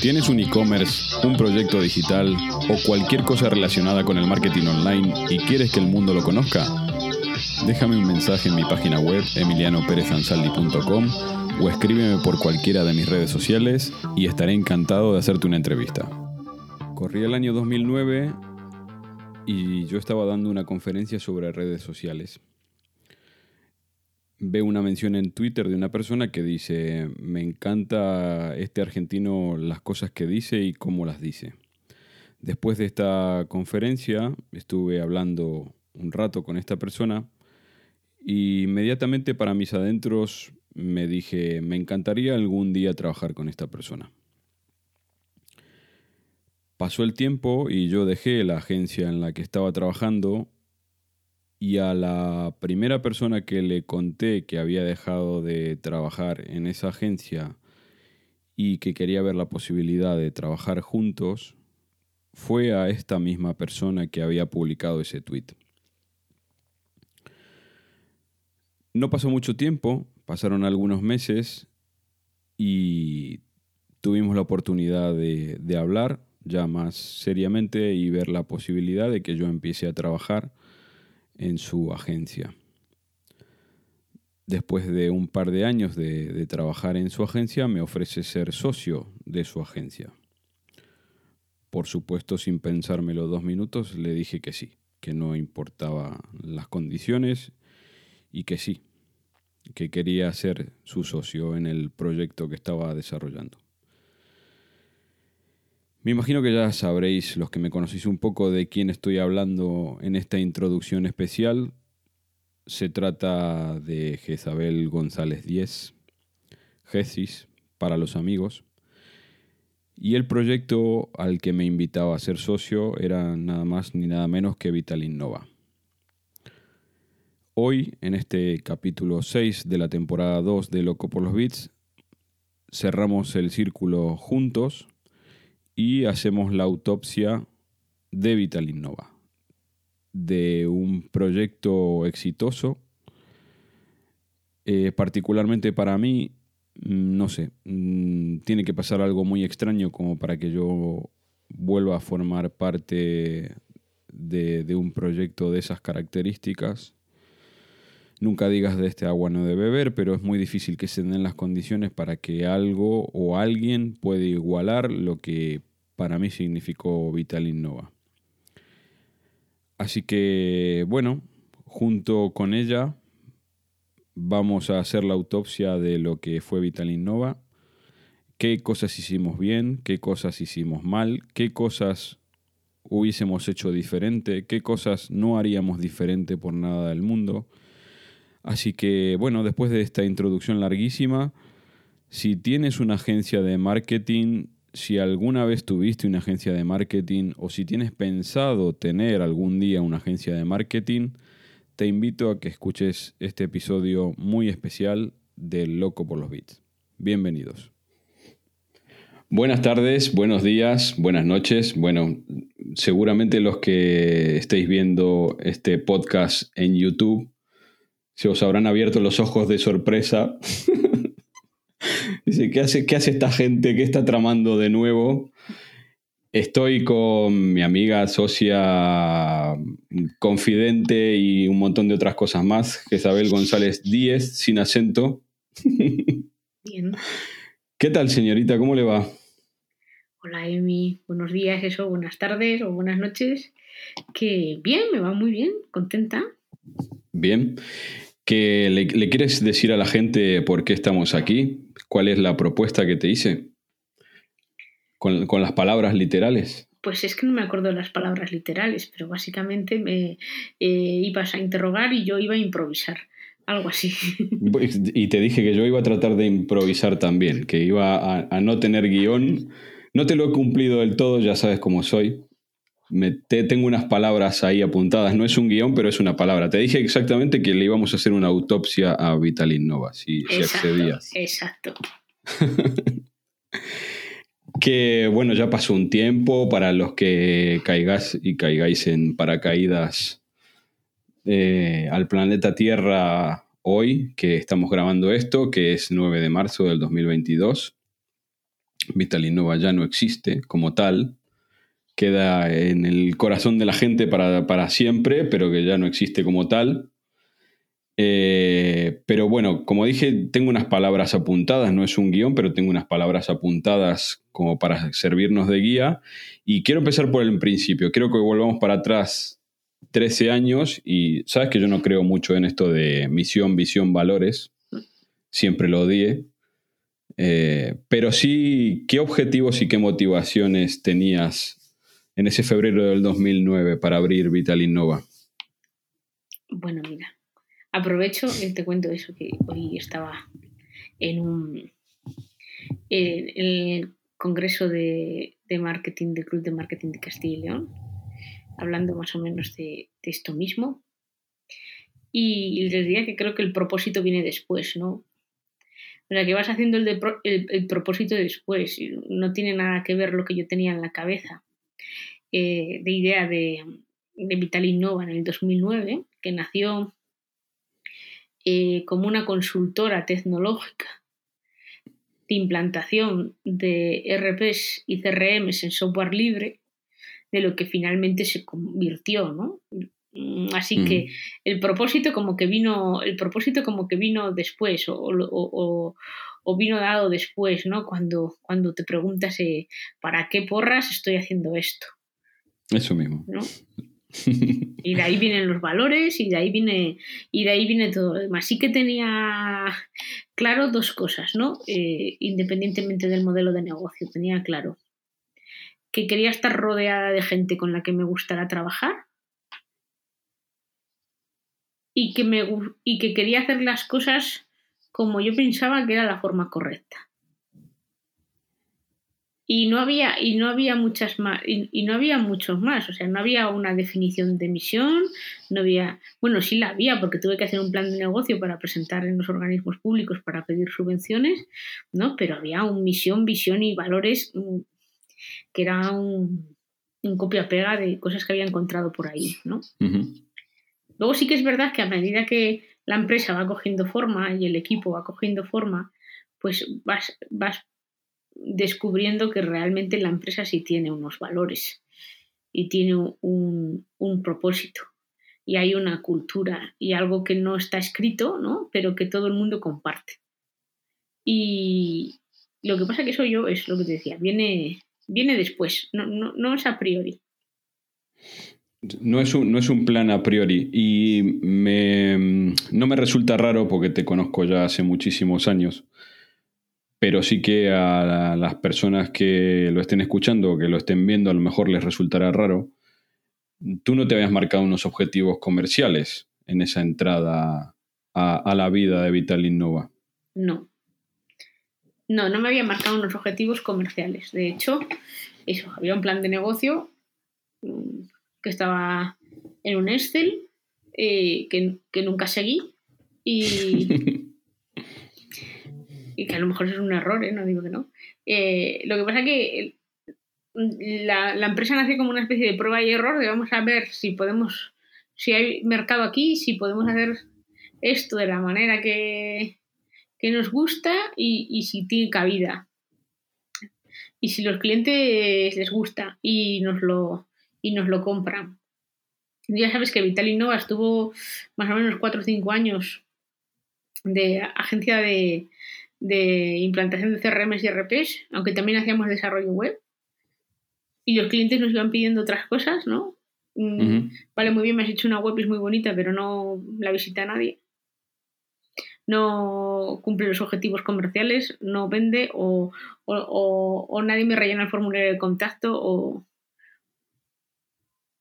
¿Tienes un e-commerce, un proyecto digital o cualquier cosa relacionada con el marketing online y quieres que el mundo lo conozca? Déjame un mensaje en mi página web emilianoperezansaldi.com o escríbeme por cualquiera de mis redes sociales y estaré encantado de hacerte una entrevista. Corría el año 2009 y yo estaba dando una conferencia sobre redes sociales. Veo una mención en Twitter de una persona que dice, me encanta este argentino las cosas que dice y cómo las dice. Después de esta conferencia estuve hablando un rato con esta persona y inmediatamente para mis adentros me dije, me encantaría algún día trabajar con esta persona. Pasó el tiempo y yo dejé la agencia en la que estaba trabajando y a la primera persona que le conté que había dejado de trabajar en esa agencia y que quería ver la posibilidad de trabajar juntos, fue a esta misma persona que había publicado ese tweet. No pasó mucho tiempo, pasaron algunos meses y tuvimos la oportunidad de, hablar ya más seriamente y ver la posibilidad de que yo empiece a trabajar en su agencia. Después de un par de años de, trabajar en su agencia, me ofrece ser socio de su agencia. Por supuesto, sin pensármelo dos minutos, le dije que sí, que no importaba las condiciones y que sí, que quería ser su socio en el proyecto que estaba desarrollando. Me imagino que ya sabréis, los que me conocéis un poco, de quién estoy hablando en esta introducción especial. Se trata de Jezabel González Díez, Gesis, para los amigos. Y el proyecto al que me invitaba a ser socio era nada más ni nada menos que Vital Innova. Hoy, en este capítulo 6 de la temporada 2 de Loco por los Bits, cerramos el círculo juntos y hacemos la autopsia de Vital Innova, de un proyecto exitoso. Eh, particularmente para mí, no sé, tiene que pasar algo muy extraño como para que yo vuelva a formar parte de, de un proyecto de esas características. Nunca digas de este agua no de beber, pero es muy difícil que se den las condiciones para que algo o alguien pueda igualar lo que para mí significó Vital Innova. Así que, bueno, junto con ella vamos a hacer la autopsia de lo que fue Vital Innova, qué cosas hicimos bien, qué cosas hicimos mal, qué cosas hubiésemos hecho diferente, qué cosas no haríamos diferente por nada del mundo. Así que, bueno, después de esta introducción larguísima, si tienes una agencia de marketing, si alguna vez tuviste una agencia de marketing o si tienes pensado tener algún día una agencia de marketing, te invito a que escuches este episodio muy especial de Loco por los Bits. Bienvenidos. Buenas tardes, buenos días, buenas noches. Bueno, seguramente los que estéis viendo este podcast en YouTube se os habrán abierto los ojos de sorpresa Dice, ¿qué hace, ¿qué hace esta gente? ¿Qué está tramando de nuevo? Estoy con mi amiga, socia, confidente y un montón de otras cosas más, Isabel González Díez, sin acento. Bien. ¿Qué tal, señorita? ¿Cómo le va? Hola, Emi. Buenos días, eso, buenas tardes o buenas noches. Que bien, me va muy bien, contenta. Bien. ¿Qué le, le, quieres decir a la gente por qué estamos aquí? ¿Cuál es la propuesta que te hice? Con, con, las palabras literales. Pues es que no me acuerdo de las palabras literales, pero básicamente me eh, ibas a interrogar y yo iba a improvisar. Algo así. Y te dije que yo iba a tratar de improvisar también, que iba a, a no tener guion, No te lo he cumplido del todo, ya sabes cómo soy. Me, te, tengo unas palabras ahí apuntadas. No es un guion, pero es una palabra. Te dije exactamente que le íbamos a hacer una autopsia a Vitalin Nova, si, si accedías. Exacto. que bueno, ya pasó un tiempo para los que caigáis y caigáis en paracaídas eh, al planeta Tierra hoy, que estamos grabando esto, que es 9 de marzo del 2022. Vitalinova ya no existe como tal, queda en el corazón de la gente para, para siempre, pero que ya no existe como tal. Eh, pero bueno, como dije, tengo unas palabras apuntadas, no es un guion, pero tengo unas palabras apuntadas como para servirnos de guía. Y quiero empezar por el principio. Quiero que volvamos para atrás 13 años y sabes que yo no creo mucho en esto de misión, visión, valores. Siempre lo odié. Eh, pero sí, ¿qué objetivos y qué motivaciones tenías en ese febrero del 2009 para abrir Vital Innova? Bueno, mira, Aprovecho y te cuento eso, que hoy estaba en un en el Congreso de, Marketing del Club de Marketing de Castilla y León, hablando más o menos de, esto mismo. Y les diría que creo que el propósito viene después, ¿no? O sea, que vas haciendo el, el, propósito después. No tiene nada que ver lo que yo tenía en la cabeza eh, de idea de, de Vital Innova en el 2009, que nació eh, como una consultora tecnológica de implantación de RPs y CRMs en software libre, de lo que finalmente se convirtió, ¿no? Mm, así que el propósito como que vino, el propósito como que vino después, o, vino dado después, ¿no? Cuando, cuando te preguntas eh, ¿para qué porras estoy haciendo esto? Eso mismo. Y de ahí vienen los valores y de ahí viene, y de ahí viene todo lo demás. Sí que tenía claro dos cosas, ¿no? Eh, independientemente del modelo de negocio, tenía claro que quería estar rodeada de gente con la que me gustara trabajar y que, me, y que quería hacer las cosas como yo pensaba que era la forma correcta y no había y no había muchas más y, no había muchos más o sea no había una definición de misión no había bueno sí la había porque tuve que hacer un plan de negocio para presentar en los organismos públicos para pedir subvenciones no pero había un misión visión y valores mm, que era un, copia pega de cosas que había encontrado por ahí no luego sí que es verdad que a medida que la empresa va cogiendo forma y el equipo va cogiendo forma pues vas, vas descubriendo que realmente la empresa sí tiene unos valores y tiene un, propósito y hay una cultura y algo que no está escrito, ¿no? Pero que todo el mundo comparte. Y lo que pasa que eso yo es lo que te decía, viene, viene después, no, no, es a priori. No es, un, no es un plan a priori y me, no me resulta raro porque te conozco ya hace muchísimos años pero sí que a las personas que lo estén escuchando o que lo estén viendo a lo mejor les resultará raro. Tú no te habías marcado unos objetivos comerciales en esa entrada a, la vida de Vital Innova. No. No, no me había marcado unos objetivos comerciales. De hecho, eso, había un plan de negocio mm, que estaba en un Excel eh, que, que nunca seguí y, y que a lo mejor es un error, ¿eh? no digo que no. Eh, lo que pasa es que la, la, empresa nace como una especie de prueba y error de vamos a ver si podemos, si hay mercado aquí, si podemos hacer esto de la manera que, que nos gusta y, y, si tiene cabida. Y si los clientes les gusta y nos lo, y nos lo compran. Ya sabes que Vital Innova estuvo más o menos 4 o 5 años de agencia de, de implantación de CRMs y RPs, aunque también hacíamos desarrollo web. Y los clientes nos iban pidiendo otras cosas, ¿no? Mm, vale, muy bien, me has hecho una web, es muy bonita, pero no la visita nadie. No cumple los objetivos comerciales, no vende o, nadie me rellena el formulario de contacto o...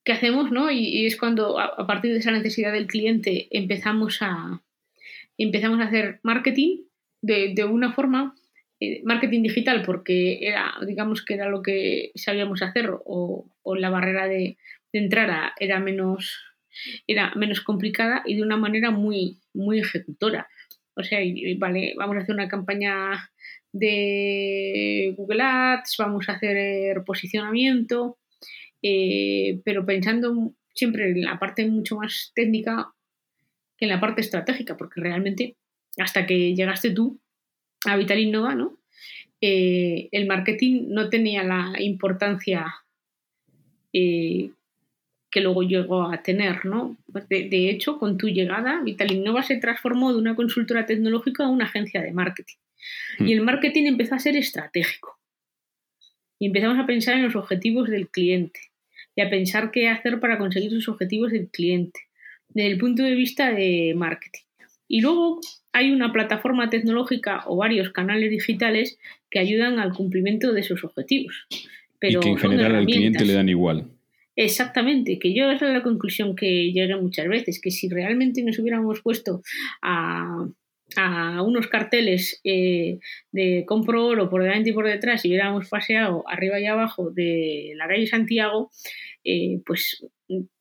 ¿Qué hacemos, no? Y, es cuando a, partir de esa necesidad del cliente empezamos a, empezamos a hacer marketing de, una forma eh, marketing digital porque era, digamos que era lo que sabíamos hacer o, la barrera de, entrada era menos, era menos complicada y de una manera muy, muy ejecutora. O sea, vale, vamos a hacer una campaña de Google Ads, vamos a hacer posicionamiento, eh, pero pensando siempre en la parte mucho más técnica que en la parte estratégica, porque realmente hasta que llegaste tú a Vital Innova, ¿no? Eh, el marketing no tenía la importancia eh, que luego llegó a tener, ¿no? De, hecho, con tu llegada, Vital Innova se transformó de una consultora tecnológica a una agencia de marketing. Hmm. Y el marketing empezó a ser estratégico. Y empezamos a pensar en los objetivos del cliente y a pensar qué hacer para conseguir sus objetivos del cliente desde el punto de vista de marketing. Y luego hay una plataforma tecnológica o varios canales digitales que ayudan al cumplimiento de esos objetivos. Pero y que en general al cliente le dan igual. Exactamente, que yo esa es la conclusión que llegué muchas veces, que si realmente nos hubiéramos puesto a, unos carteles eh, de compro oro por delante y por detrás y hubiéramos paseado arriba y abajo de la calle Santiago, eh, pues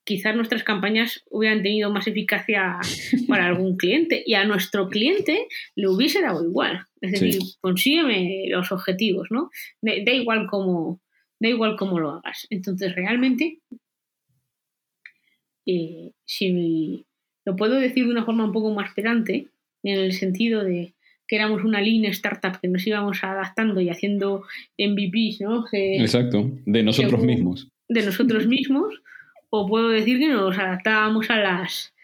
quizás nuestras campañas hubieran tenido más eficacia para algún cliente y a nuestro cliente le hubiese dado igual. Es decir, consígueme los objetivos, ¿no? Da, igual cómo, da igual cómo lo hagas. Entonces, realmente, eh, si lo puedo decir de una forma un poco más pedante, en el sentido de que éramos una línea startup que nos íbamos adaptando y haciendo MVPs, ¿no? Exacto, de nosotros mismos. De nosotros mismos o puedo decir que nos adaptábamos a las,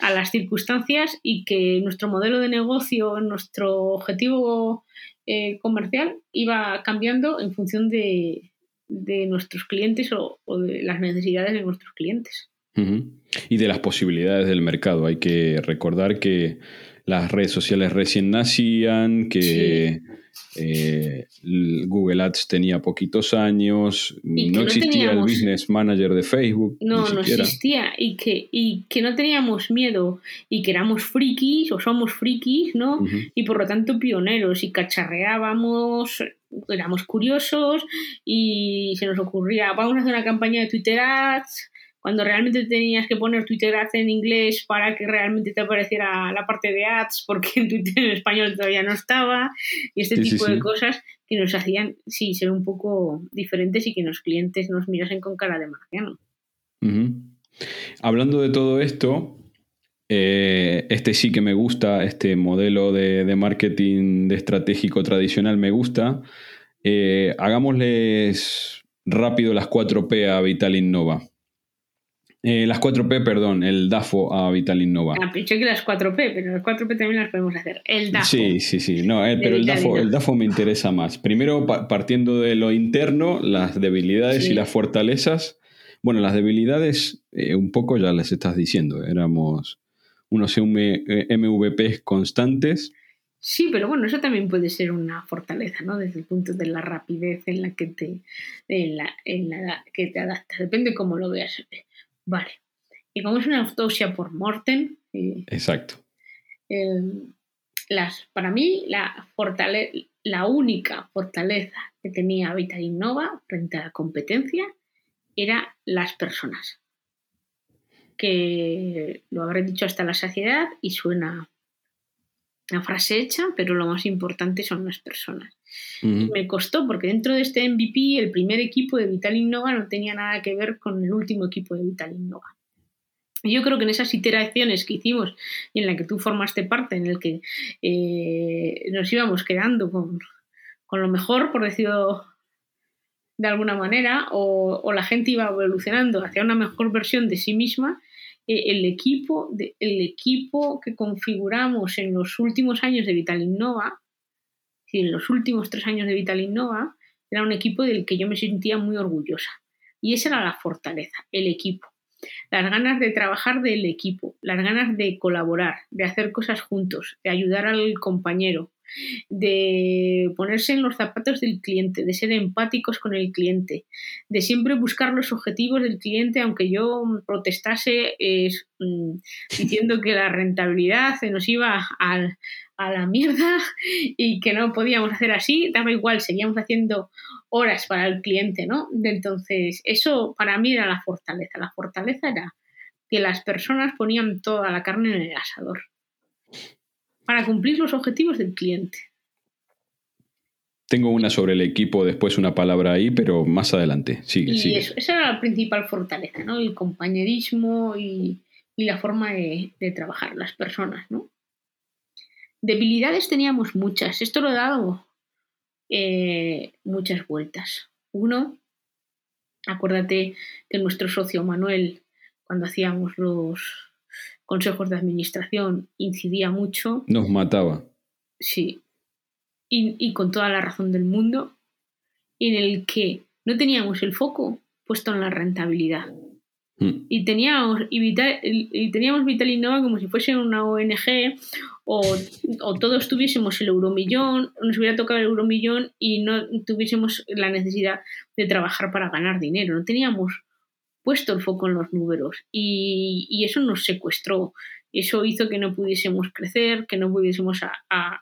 a las circunstancias y que nuestro modelo de negocio, nuestro objetivo eh, comercial iba cambiando en función de, nuestros clientes o, de las necesidades de nuestros clientes. Y de las posibilidades del mercado. Hay que recordar que las redes sociales recién nacían, que eh, Google Ads tenía poquitos años, no, existía el Business Manager de Facebook. No, no existía y que, y que no teníamos miedo y que éramos frikis o somos frikis, ¿no? Y por lo tanto pioneros y cacharreábamos, éramos curiosos y se nos ocurría, vamos a hacer una campaña de Twitter Ads cuando realmente tenías que poner Twitter Ads en inglés para que realmente te apareciera la parte de ads, porque en Twitter en español todavía no estaba, y este tipo de cosas que nos hacían, sí, ser un poco diferentes y que los clientes nos mirasen con cara de marciano. Hablando de todo esto, eh, este sí que me gusta, este modelo de, marketing de estratégico tradicional me gusta. Eh, hagámosles rápido las 4P a Vital Innova. Eh, las 4P, perdón, el DAFO a Vital Innova. Ah, pensé que las 4P, pero las 4P también las podemos hacer. El DAFO. Sí, sí, sí. No, eh, pero el DAFO, el DAFO me interesa más. Primero, partiendo de lo interno, las debilidades y las fortalezas. Bueno, las debilidades, eh, un poco ya les estás diciendo. Éramos unos MVPs constantes. Sí, pero bueno, eso también puede ser una fortaleza, ¿no? Desde el punto de la rapidez en la que te, en la, en la que te adaptas. Depende cómo lo veas. Vale. Y como es una autopsia por Morten. Eh, Exacto. las, para mí, la, la única fortaleza que tenía Vital Innova frente a la competencia era las personas. Que lo habré dicho hasta la saciedad y suena una frase hecha, pero lo más importante son las personas. Me costó porque dentro de este MVP el primer equipo de Vital Innova no tenía nada que ver con el último equipo de Vital Innova. Yo creo que en esas iteraciones que hicimos y en la que tú formaste parte, en el que eh, nos íbamos quedando con, lo mejor, por decirlo de alguna manera, o, la gente iba evolucionando hacia una mejor versión de sí misma, eh, el, equipo el equipo que configuramos en los últimos años de Vital Innova, en los últimos tres años de Vital Innova, era un equipo del que yo me sentía muy orgullosa. Y esa era la fortaleza, el equipo. Las ganas de trabajar del equipo, las ganas de colaborar, de hacer cosas juntos, de ayudar al compañero, de ponerse en los zapatos del cliente, de ser empáticos con el cliente, de siempre buscar los objetivos del cliente, aunque yo protestase mm, diciendo que la rentabilidad se nos iba al, a la mierda y que no podíamos hacer así, daba igual, seguíamos haciendo horas para el cliente, ¿no? Entonces, eso para mí era la fortaleza. La fortaleza era que las personas ponían toda la carne en el asador para cumplir los objetivos del cliente. Tengo una sobre el equipo, después una palabra ahí, pero más adelante. Sigue, y Eso, esa era la principal fortaleza, ¿no? El compañerismo y, la forma de, trabajar, las personas, ¿no? Debilidades teníamos muchas. Esto lo he dado eh, muchas vueltas. Uno, acuérdate que nuestro socio Manuel, cuando hacíamos los consejos de administración, incidía mucho. Nos mataba. Sí, y, con toda la razón del mundo, en el que no teníamos el foco puesto en la rentabilidad. Hmm. Y teníamos, y, Vital, y teníamos Vital Innova como si fuese una ONG o, o, todos tuviésemos el euromillón, nos hubiera tocado el euromillón y no tuviésemos la necesidad de trabajar para ganar dinero. No teníamos puesto el foco en los números y, y eso nos secuestró eso hizo que no pudiésemos crecer, que no pudiésemos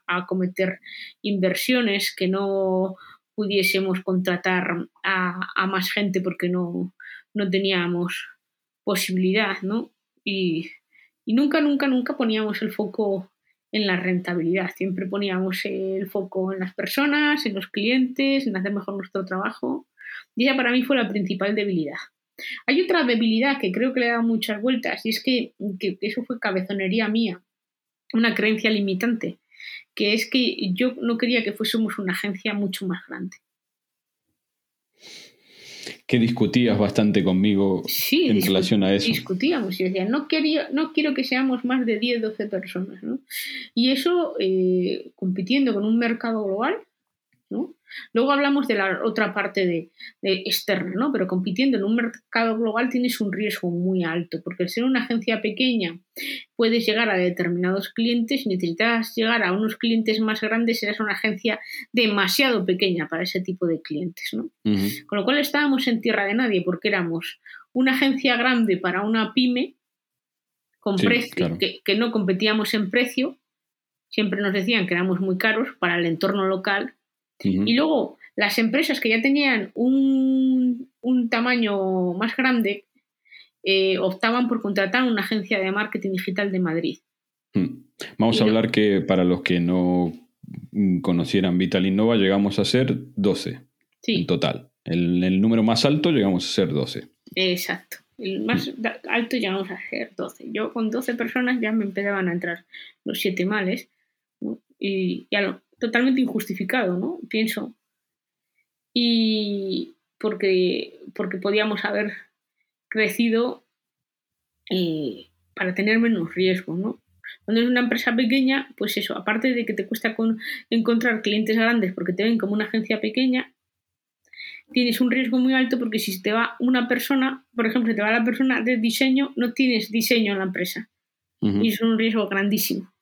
acometer inversiones, que no pudiésemos contratar a, más gente porque no, no teníamos posibilidad, ¿no? Y, nunca, nunca, nunca poníamos el foco en la rentabilidad. Siempre poníamos el foco en las personas, en los clientes, en hacer mejor nuestro trabajo. Y esa para mí fue la principal debilidad. Hay otra debilidad que creo que le da muchas vueltas y es que, eso fue cabezonería mía, una creencia limitante, que es que yo no quería que fuésemos una agencia mucho más grande. Que discutías bastante conmigo en relación a eso. Discutíamos y decía, no, quería, no quiero que seamos más de 10, 12 personas. ¿no? Y eso, eh, compitiendo con un mercado global, ¿no? Luego hablamos de la otra parte de, externa, ¿no? Pero compitiendo en un mercado global tienes un riesgo muy alto, porque al ser una agencia pequeña puedes llegar a determinados clientes, necesitas llegar a unos clientes más grandes, eres una agencia demasiado pequeña para ese tipo de clientes, ¿no? Con lo cual estábamos en tierra de nadie, porque éramos una agencia grande para una pyme con precio, que, que no competíamos en precio, siempre nos decían que éramos muy caros para el entorno local y luego, las empresas que ya tenían un, tamaño más grande eh, optaban por contratar una agencia de marketing digital de Madrid. Hmm. Vamos a hablar que para los que no conocieran Vital Innova, llegamos a ser 12 en total. El, el, número más alto llegamos a ser 12. Exacto. El más hmm. alto llegamos a ser 12. Yo con 12 personas ya me empezaban a entrar los siete males. Y ya totalmente injustificado, ¿no? Pienso. Y porque, porque podíamos haber crecido eh, para tener menos riesgo, ¿no? Cuando es una empresa pequeña, pues eso, aparte de que te cuesta encontrar clientes grandes porque te ven como una agencia pequeña, tienes un riesgo muy alto porque si te va una persona, por ejemplo, si te va la persona de diseño, no tienes diseño en la empresa. Y es un riesgo grandísimo.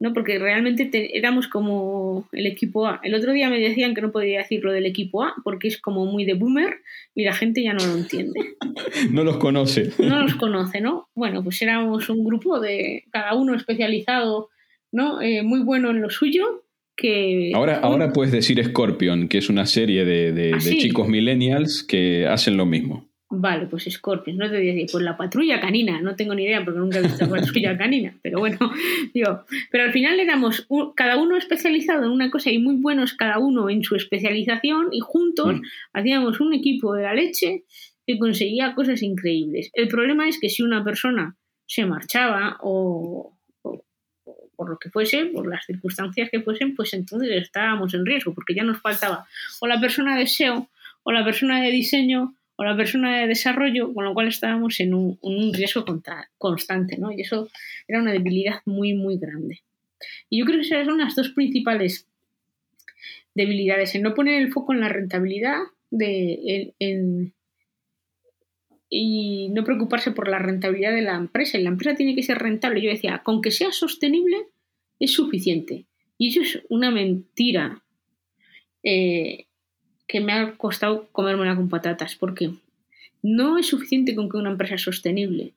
¿No? Porque realmente éramos como el equipo A. El otro día me decían que no podía decir lo del equipo A porque es como muy de boomer y la gente ya no lo entiende. no los conoce. No los conoce, ¿no? Bueno, pues éramos un grupo de cada uno especializado, ¿no? Eh, muy bueno en lo suyo. Que... Ahora, ahora puedes decir Scorpion, que es una serie de, de ¿Ah, chicos millennials que hacen lo mismo. Vale, pues Scorpion, no te decir, pues la patrulla canina, no tengo ni idea porque nunca he visto la patrulla canina, pero bueno, digo, pero al final éramos cada uno especializado en una cosa y muy buenos cada uno en su especialización y juntos mm. hacíamos un equipo de la leche que conseguía cosas increíbles. El problema es que si una persona se marchaba o, o por lo que fuese, por las circunstancias que fuesen, pues entonces estábamos en riesgo porque ya nos faltaba o la persona de SEO o la persona de diseño o la persona de desarrollo, con lo cual estábamos en un, riesgo constante, ¿no? Y eso era una debilidad muy, muy grande. Y yo creo que esas son las dos principales debilidades, en no poner el foco en la rentabilidad y no preocuparse por la rentabilidad de la empresa. La empresa tiene que ser rentable. Yo decía, con que sea sostenible es suficiente. Y eso es una mentira. Eh, que me ha costado comérmela con patatas, porque no es suficiente con que una empresa es sostenible.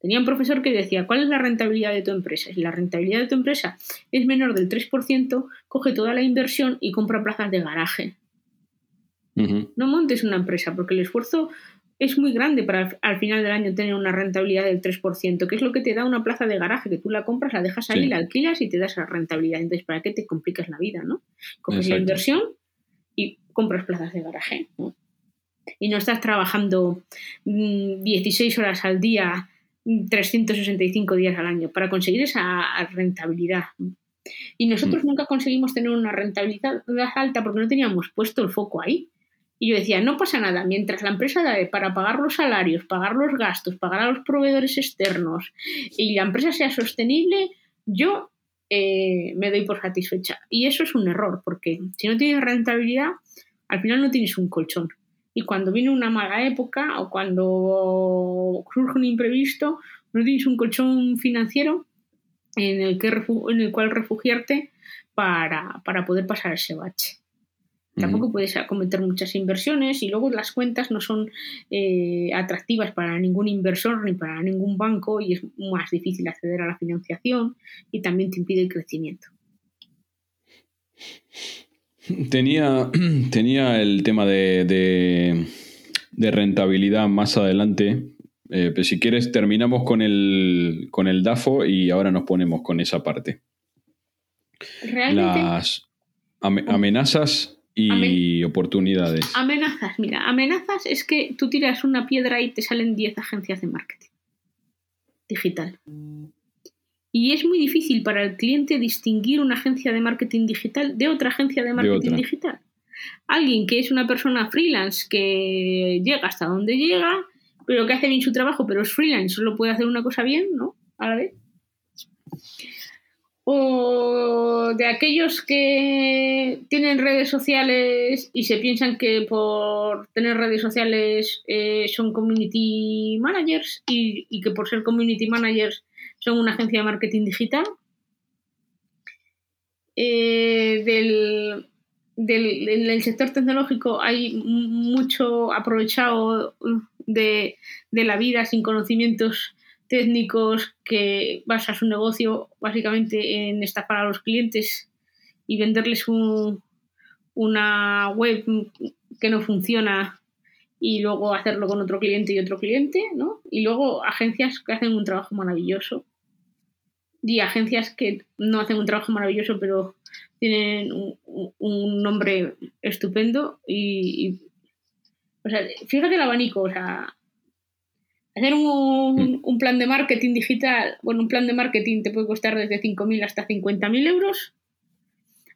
Tenía un profesor que decía, ¿cuál es la rentabilidad de tu empresa? Si la rentabilidad de tu empresa es menor del 3%, coge toda la inversión y compra plazas de garaje. No montes una empresa porque el esfuerzo es muy grande para al final del año tener una rentabilidad del 3%, que es lo que te da una plaza de garaje, que tú la compras, la dejas ahí, la alquilas y te das esa rentabilidad. Entonces, ¿para qué te complicas la vida? ¿no? Coges la inversión compras plazas de garaje. Y no estás trabajando 16 mm, horas al día 365 días al año para conseguir esa rentabilidad. Y nosotros mm. nunca conseguimos tener una rentabilidad alta porque no teníamos puesto el foco ahí. Y yo decía, no pasa nada, mientras la empresa da para pagar los salarios, pagar los gastos, pagar a los proveedores externos y la empresa sea sostenible, yo eh, me doy por satisfecha. Y eso es un error, porque si no tienes rentabilidad, al final no tienes un colchón. Y cuando viene una mala época o cuando surge un imprevisto, no tienes un colchón financiero en el, que en el cual refugiarte para, poder pasar ese bache. Tampoco puedes acometer muchas inversiones y luego las cuentas no son eh, atractivas para ningún inversor ni para ningún banco y es más difícil acceder a la financiación y también te impide el crecimiento. Tenía, tenía el tema de, rentabilidad más adelante. Eh, pero si quieres, terminamos con el, con el DAFO y ahora nos ponemos con esa parte. Las amenazas y oportunidades. Amenazas, mira, amenazas es que tú tiras una piedra y te salen 10 agencias de marketing digital. Y es muy difícil para el cliente distinguir una agencia de marketing digital de otra agencia de marketing digital. Alguien que es una persona freelance que llega hasta donde llega, pero que hace bien su trabajo, pero es freelance, solo puede hacer una cosa bien, ¿no? A la vez. O de aquellos que tienen redes sociales y se piensan que por tener redes sociales eh, son community managers y que por ser community managers son una agencia de marketing digital. Eh, del, del, sector tecnológico hay mucho aprovechado de, la vida sin conocimientos técnicos que basa su negocio básicamente en estafar a los clientes y venderles una web que no funciona y luego hacerlo con otro cliente y otro cliente, ¿no? Y luego agencias que hacen un trabajo maravilloso y agencias que no hacen un trabajo maravilloso, pero tienen un, nombre estupendo y, o sea, fíjate el abanico, o sea, hacer un, un, plan de marketing digital, bueno, un plan de marketing te puede costar desde 5.000 hasta 50.000 euros,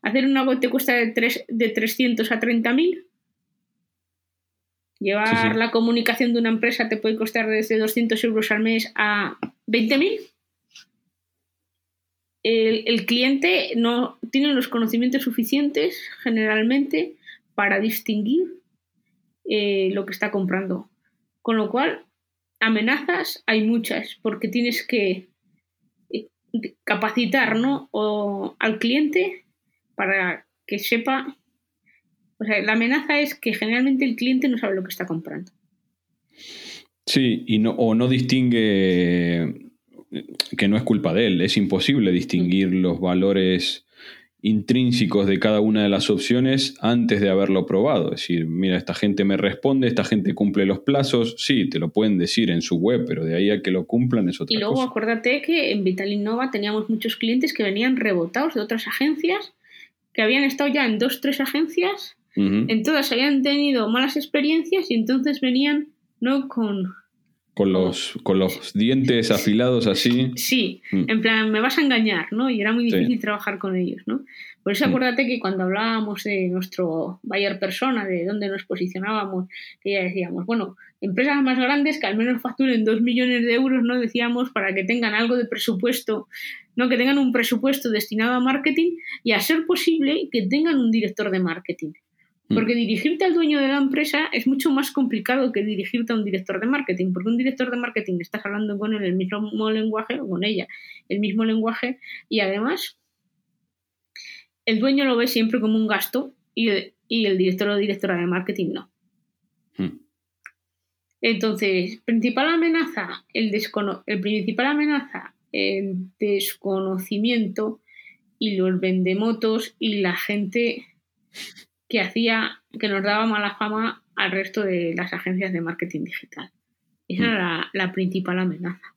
hacer una web te cuesta de, 3, de 300 a 30.000, llevar la comunicación de una empresa te puede costar desde 200 euros al mes a 20.000 el, cliente no tiene los conocimientos suficientes generalmente para distinguir eh, lo que está comprando. Con lo cual, amenazas hay muchas, porque tienes que eh, capacitar o, al cliente para que sepa. O sea, la amenaza es que generalmente el cliente no sabe lo que está comprando. Sí, y no, o no distingue que no es culpa de él, es imposible distinguir los valores intrínsecos de cada una de las opciones antes de haberlo probado. Es decir, mira, esta gente me responde, esta gente cumple los plazos, sí, te lo pueden decir en su web, pero de ahí a que lo cumplan es otra cosa. Y luego acuérdate que en Vital Innova teníamos muchos clientes que venían rebotados de otras agencias, que habían estado ya en dos, tres agencias, en todas habían tenido malas experiencias y entonces venían no con con los, con los dientes afilados así. Sí, mm. en plan, me vas a engañar, ¿no? Y era muy difícil trabajar con ellos, ¿no? Por eso mm. acuérdate que cuando hablábamos de nuestro buyer persona, de dónde nos posicionábamos, que ya decíamos, bueno, empresas más grandes que al menos facturen dos millones de euros, ¿no? Decíamos, para que tengan algo de presupuesto, ¿no? Que tengan un presupuesto destinado a marketing y a ser posible que tengan un director de marketing. Mm. Porque dirigirte al dueño de la empresa es mucho más complicado que dirigirte a un director de marketing, porque un director de marketing estás hablando con él el mismo lenguaje o con ella el mismo lenguaje y además el dueño lo ve siempre como un gasto y, el director o directora de marketing no. Mm. Entonces, principal amenaza, el, el principal amenaza, el desconocimiento y los vendemotos y la gente que hacía, que nos daba mala fama al resto de las agencias de marketing digital. Esa era la, principal amenaza.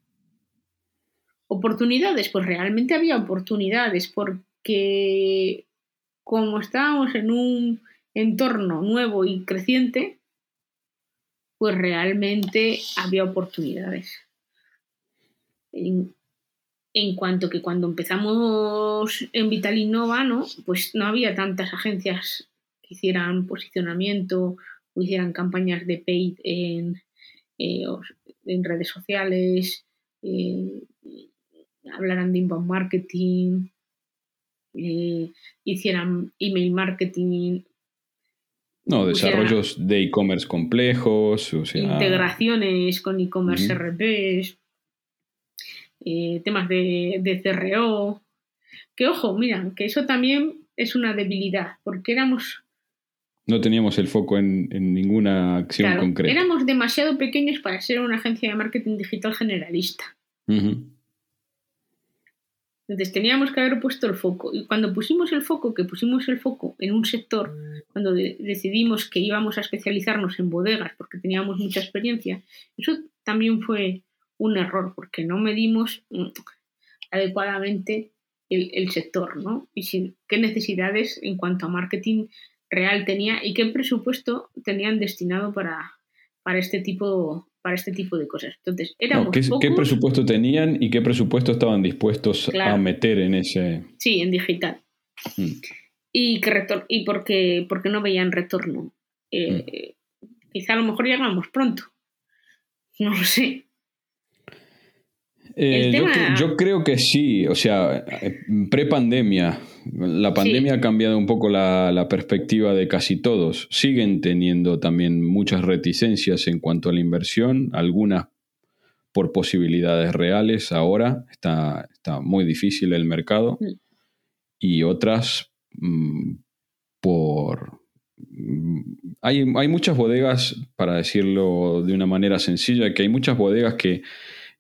Oportunidades, pues realmente había oportunidades porque como estábamos en un entorno nuevo y creciente, pues realmente había oportunidades. En, cuanto que cuando empezamos en Vital Innova, ¿no? Pues no había tantas agencias que hicieran posicionamiento o hicieran campañas de paid en, eh, en redes sociales, eh, hablaran de inbound marketing, eh, hicieran email marketing. No, desarrollos de e-commerce complejos, o sea... Integraciones con e-commerce RPs, temas de, de CRO. Que ojo, mira, que eso también es una debilidad, porque éramos no teníamos el foco en, ninguna acción concreta. Éramos demasiado pequeños para ser una agencia de marketing digital generalista. Entonces teníamos que haber puesto el foco. Y cuando pusimos el foco, que pusimos el foco en un sector, cuando decidimos que íbamos a especializarnos en bodegas porque teníamos mucha experiencia, eso también fue un error porque no medimos mm, adecuadamente el, el sector, ¿no? Y sin, qué necesidades en cuanto a marketing real tenía y qué presupuesto tenían destinado para, para este tipo para este tipo de cosas. Entonces, éramos ¿qué, presupuesto tenían y qué presupuesto estaban dispuestos a meter en ese? Sí, en digital. Mm. Y que y porque, porque no veían retorno. Eh, mm. Quizá a lo mejor llegamos pronto. No lo sé. Eh, yo, creo que sí, o sea, eh, pre-pandemia, la pandemia ha cambiado un poco la, perspectiva de casi todos. Siguen teniendo también muchas reticencias en cuanto a la inversión, algunas por posibilidades reales ahora, está, está muy difícil el mercado, mm. y otras mm, por... Mm, hay, hay muchas bodegas, para decirlo de una manera sencilla, que hay muchas bodegas que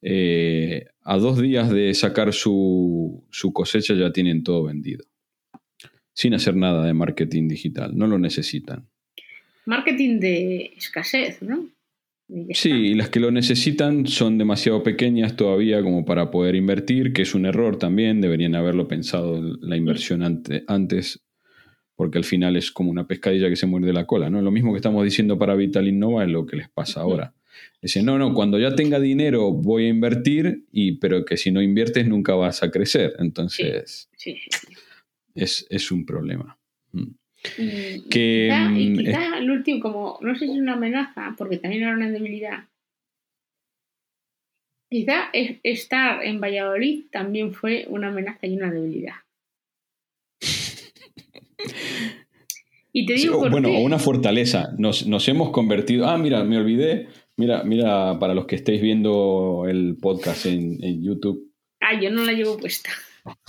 eh, a dos días de sacar su, cosecha ya tienen todo vendido, sin hacer nada de marketing digital, no lo necesitan. Marketing de escasez, ¿no? Sí, y las que lo necesitan son demasiado pequeñas todavía como para poder invertir, que es un error también, deberían haberlo pensado la inversión antes, porque al final es como una pescadilla que se muerde la cola, ¿no? Lo mismo que estamos diciendo para Vital Innova es lo que les pasa ahora. Dice, no, no, cuando ya tenga dinero voy a invertir, y, pero que si no inviertes nunca vas a crecer. Entonces, Es, un problema. Mm. Y, que, quizá, el último, como no sé si es una amenaza, porque también era una debilidad. Quizá estar en Valladolid también fue una amenaza y una debilidad. y te digo. bueno, una fortaleza. Nos, nos hemos convertido. Ah, mira, me olvidé Mira, mira, para los que estéis viendo el podcast en, YouTube. Ah, yo no la llevo puesta.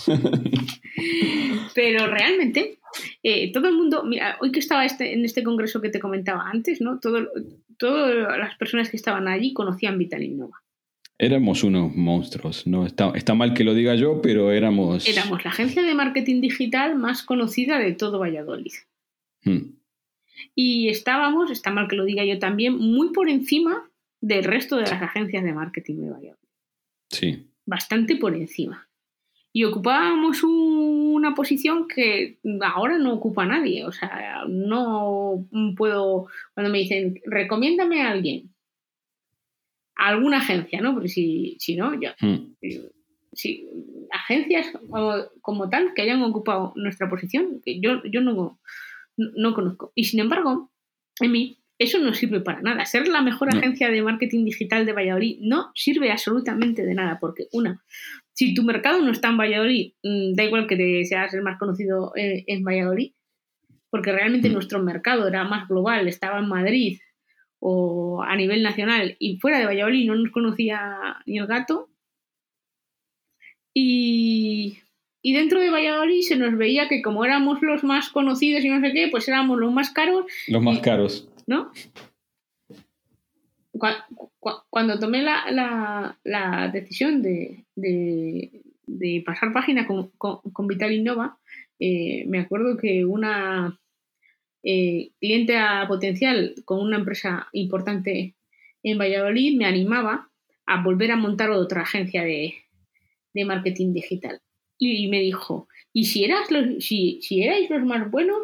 Pero realmente, eh, todo el mundo, mira, hoy que estaba este, en este congreso que te comentaba antes, ¿no? Todas las personas que estaban allí conocían Vital Innova. Éramos unos monstruos, ¿no? Está, está mal que lo diga yo, pero éramos... Éramos la agencia de marketing digital más conocida de todo Valladolid. Hmm y estábamos, está mal que lo diga yo también, muy por encima del resto de las agencias de marketing de Valladolid. Sí. Bastante por encima. Y ocupábamos una posición que ahora no ocupa nadie. O sea, no puedo. Cuando me dicen, recomiéndame a alguien, a alguna agencia, ¿no? Porque si, si no, yo. Hmm. Si, agencias como, como, tal que hayan ocupado nuestra posición, que yo, yo no, no conozco. Y sin embargo, en mí, eso no sirve para nada. Ser la mejor agencia de marketing digital de Valladolid no sirve absolutamente de nada, porque una, si tu mercado no está en Valladolid, mm, da igual que te seas el más conocido eh, en Valladolid, porque realmente mm. nuestro mercado era más global, estaba en Madrid o a nivel nacional y fuera de Valladolid no nos conocía ni el gato. Y y dentro de Valladolid se nos veía que como éramos los más conocidos y no sé qué, pues éramos los más caros. Los más caros. ¿No? cuando tomé la, decisión de, pasar página con, con, Vital Innova, eh, me acuerdo que una eh, cliente a potencial con una empresa importante en Valladolid me animaba a volver a montar otra agencia de, marketing digital. Y, me dijo, ¿y si, eras los, si, si erais los más buenos,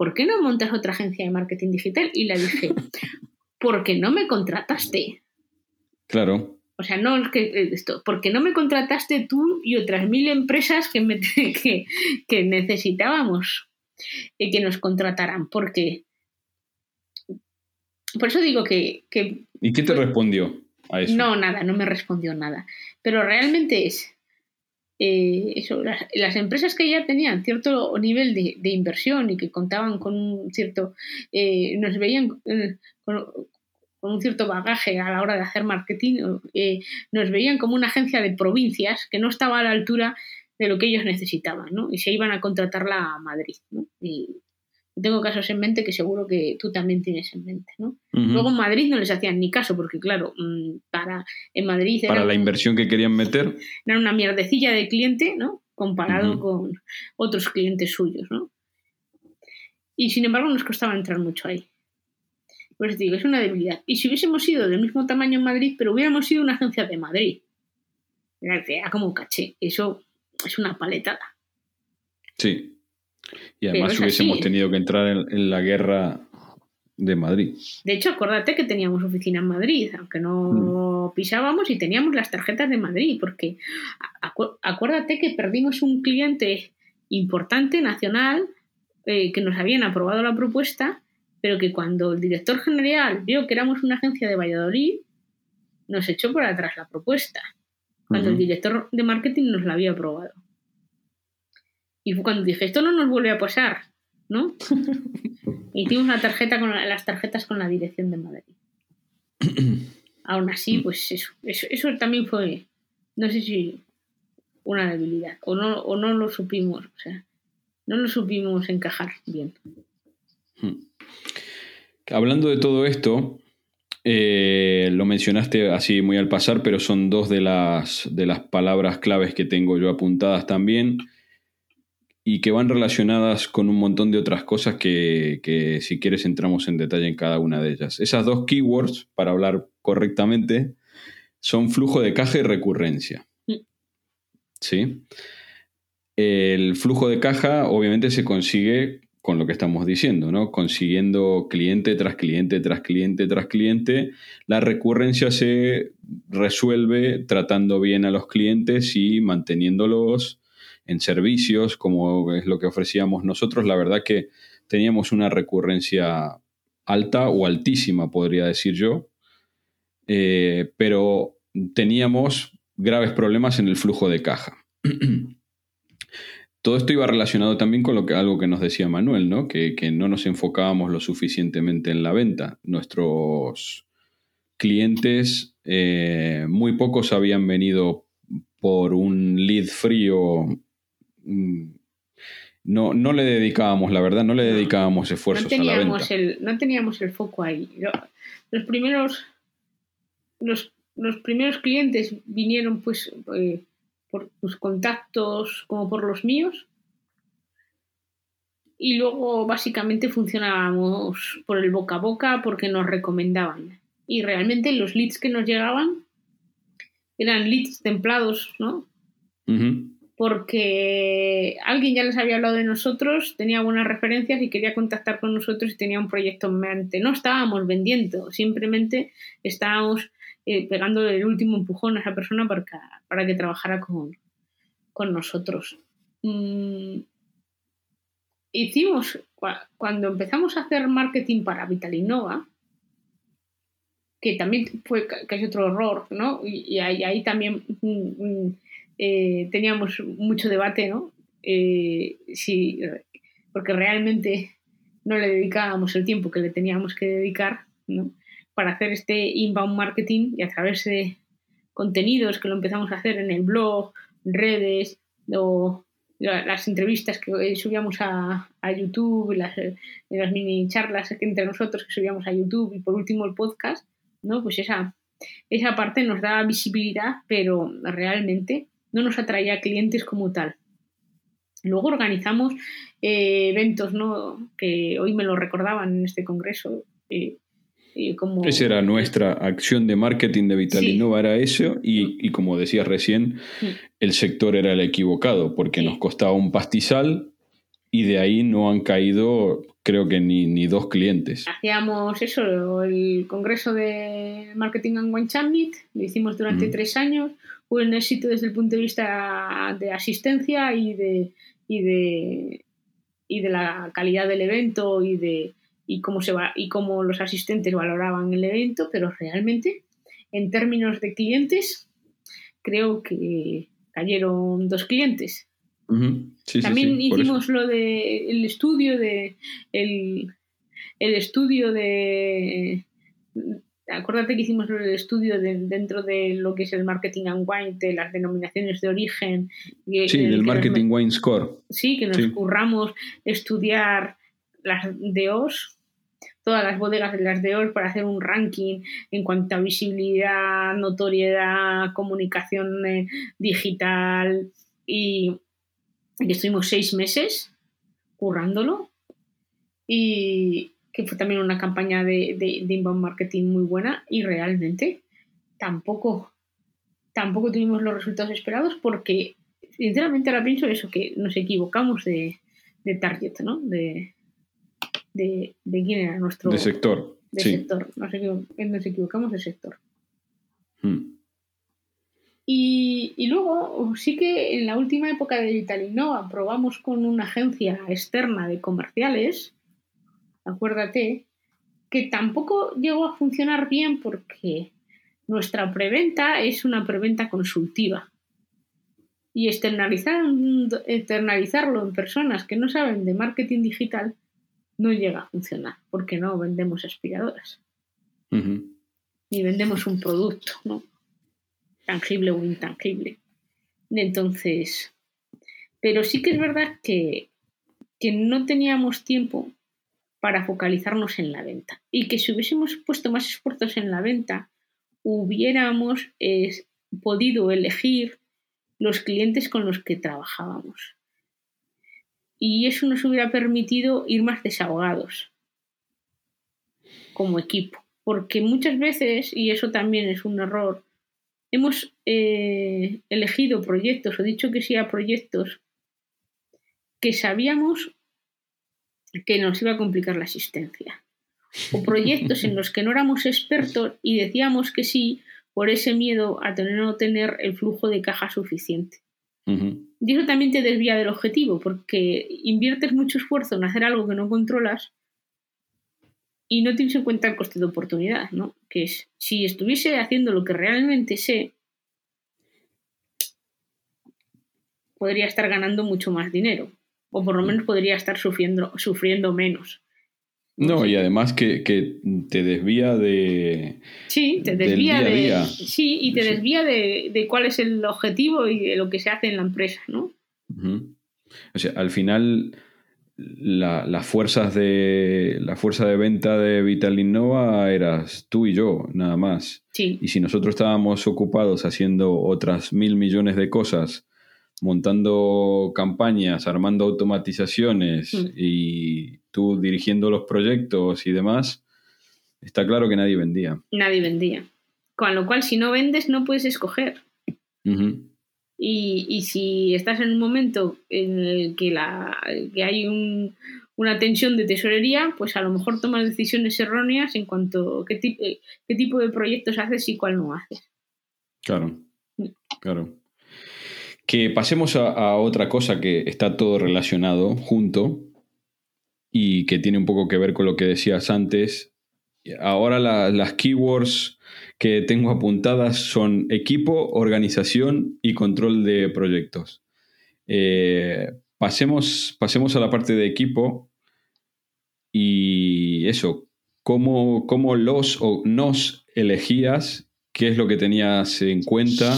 ¿por qué no montas otra agencia de marketing digital? Y le dije, porque no me contrataste. Claro. O sea, no es que eh, esto, porque no me contrataste tú y otras mil empresas que, me, que, que necesitábamos y que nos contrataran. Porque. Por eso digo que. ¿Y qué te respondió a eso? No, nada, no me respondió nada. Pero realmente es. Eh, eso, las, empresas que ya tenían cierto nivel de, inversión y que contaban con un cierto, eh, nos veían eh, con, un cierto bagaje a la hora de hacer marketing, nos veían como una agencia de provincias que no estaba a la altura de lo que ellos necesitaban, ¿no? Y se iban a contratarla a Madrid, ¿no? Y, tengo casos en mente que seguro que tú también tienes en mente, ¿no? Luego en Madrid no les hacían ni caso, porque claro, mm, para en Madrid... Para la inversión que querían meter. Era una mierdecilla de cliente, ¿no? Comparado con otros clientes suyos, ¿no? Y sin embargo nos costaba entrar mucho ahí. Pues digo, es una debilidad. Y si hubiésemos sido del mismo tamaño en Madrid, pero hubiéramos sido una agencia de Madrid, era como caché. Eso es una paletada. Sí. Y además hubiésemos tenido que entrar en, la guerra de Madrid. De hecho, acuérdate que teníamos oficina en Madrid, aunque no mm. pisábamos y teníamos las tarjetas de Madrid, porque acuérdate que perdimos un cliente importante nacional eh, que nos habían aprobado la propuesta, pero que cuando el director general vio que éramos una agencia de Valladolid, nos echó por atrás la propuesta, cuando el director de marketing nos la había aprobado. Y fue cuando dije, esto no nos vuelve a pasar, ¿no? y hicimos una tarjeta con las tarjetas con la dirección de Madrid. Aún así, mm. pues eso, eso, también fue, no sé si una debilidad, o no, o no lo supimos, o sea, no lo supimos encajar bien. Hmm. Hablando de todo esto, eh, lo mencionaste así muy al pasar, pero son dos de las, de las palabras claves que tengo yo apuntadas también y que van relacionadas con un montón de otras cosas que, si quieres entramos en detalle en cada una de ellas. Esas dos keywords, para hablar correctamente, son flujo de caja y recurrencia. ¿Sí? El flujo de caja obviamente se consigue con lo que estamos diciendo, ¿no? Consiguiendo cliente tras cliente, tras cliente, tras cliente. La recurrencia se resuelve tratando bien a los clientes y manteniéndolos en servicios, como es lo que ofrecíamos nosotros, la verdad que teníamos una recurrencia alta o altísima, podría decir yo, eh, pero teníamos graves problemas en el flujo de caja. Todo esto iba relacionado también con lo que, algo que nos decía Manuel, ¿no? Que, no nos enfocábamos lo suficientemente en la venta. Nuestros clientes, eh, muy pocos habían venido por un lead frío no, no le dedicábamos, la verdad, no le dedicábamos esfuerzos no a la venta. El, no teníamos el foco ahí. Los primeros, los, primeros clientes vinieron pues eh, por tus contactos como por los míos. Y luego básicamente funcionábamos por el boca a boca porque nos recomendaban. Y realmente los leads que nos llegaban eran leads templados, ¿no? Porque alguien ya les había hablado de nosotros, tenía buenas referencias y quería contactar con nosotros y tenía un proyecto en mente. No estábamos vendiendo, simplemente estábamos eh, pegando el último empujón a esa persona para, para que trabajara con, nosotros. Mm, hicimos, cuando empezamos a hacer marketing para Vitalinnova, que también fue casi otro error, ¿no? Y, ahí, también... Mm, mm, eh, teníamos mucho debate, ¿no? Eh, porque realmente no le dedicábamos el tiempo que le teníamos que dedicar. Para hacer este inbound marketing y a través de contenidos que lo empezamos a hacer en el blog, redes, las entrevistas que subíamos a, YouTube, las, las mini charlas entre nosotros que subíamos a YouTube y por último el podcast, ¿no? Pues esa, esa parte nos da visibilidad, pero realmente no nos atraía clientes como tal. Luego organizamos eh, eventos, ¿no? Que hoy me lo recordaban en este congreso. Eh, como... Esa era nuestra acción de marketing de Vitalinova, era eso, y, como decías recién, el sector era el equivocado, porque nos costaba un pastizal y de ahí no han caído, creo que ni, dos clientes. Hacíamos eso, el congreso de Marketing and Wine Summit, lo hicimos durante tres años, fue un éxito desde el punto de vista de asistencia y de, y de, y de la calidad del evento y de y cómo se va y cómo los asistentes valoraban el evento, pero realmente en términos de clientes creo que cayeron dos clientes. También hicimos lo de el estudio de el, el estudio de acuérdate que hicimos el estudio dentro de lo que es el marketing and wine, de las denominaciones de origen. Sí, del marketing wine score. Sí, que nos curramos estudiar las DOs, todas las bodegas de las DOs para hacer un ranking en cuanto a visibilidad, notoriedad, comunicación eh, digital y, y estuvimos seis meses currándolo y, que fue también una campaña de, de, inbound marketing muy buena y realmente tampoco, tampoco tuvimos los resultados esperados porque sinceramente ahora pienso eso, que nos equivocamos de, target, ¿no? De, de, quién era nuestro... De sector. De sector. Nos, equivocamos de sector. Hmm. Y, y, luego sí que en la última época de Innova probamos con una agencia externa de comerciales acuérdate, que tampoco llegó a funcionar bien porque nuestra preventa es una preventa consultiva. Y externalizar, externalizarlo en personas que no saben de marketing digital no llega a funcionar porque no vendemos aspiradoras. Ni vendemos un producto, ¿no? Tangible o intangible. Entonces, pero sí que es verdad que, que no teníamos tiempo para focalizarnos en la venta. Y que si hubiésemos puesto más esfuerzos en la venta, hubiéramos podido elegir los clientes con los que trabajábamos. Y eso nos hubiera permitido ir más desahogados como equipo. Porque muchas veces, y eso también es un error, hemos eh, elegido proyectos o dicho que sí a proyectos que sabíamos que nos iba a complicar la asistencia. O proyectos en los que no éramos expertos y decíamos que sí por ese miedo a tener no tener el flujo de caja suficiente. Y eso también te desvía del objetivo, porque inviertes mucho esfuerzo en hacer algo que no controlas y no tienes en cuenta el coste de oportunidad, ¿no? Que es, si estuviese haciendo lo que realmente sé, podría estar ganando mucho más dinero o por lo menos podría estar sufriendo, sufriendo menos. No, y además que, te desvía de. Sí, te desvía de. Sí, y te desvía de, cuál es el objetivo y de lo que se hace en la empresa, ¿no? O sea, al final, las fuerzas de. La fuerza de venta de Vital Innova eras tú y yo, nada más. Sí. Y si nosotros estábamos ocupados haciendo otras mil millones de cosas montando campañas, armando automatizaciones mm. y tú dirigiendo los proyectos y demás, está claro que nadie vendía. Nadie vendía. Con lo cual, si no vendes, no puedes escoger. Y, si estás en un momento en el que, la, que hay una tensión de tesorería, pues a lo mejor tomas decisiones erróneas en cuanto a qué, qué tipo de proyectos haces y cuál no haces. Claro, mm. claro. Que pasemos a, otra cosa que está todo relacionado junto y que tiene un poco que ver con lo que decías antes. Ahora las keywords que tengo apuntadas son equipo, organización y control de proyectos. Eh, pasemos, pasemos a la parte de equipo y eso, ¿cómo, cómo los o nos elegías? ¿Qué es lo que tenías en cuenta?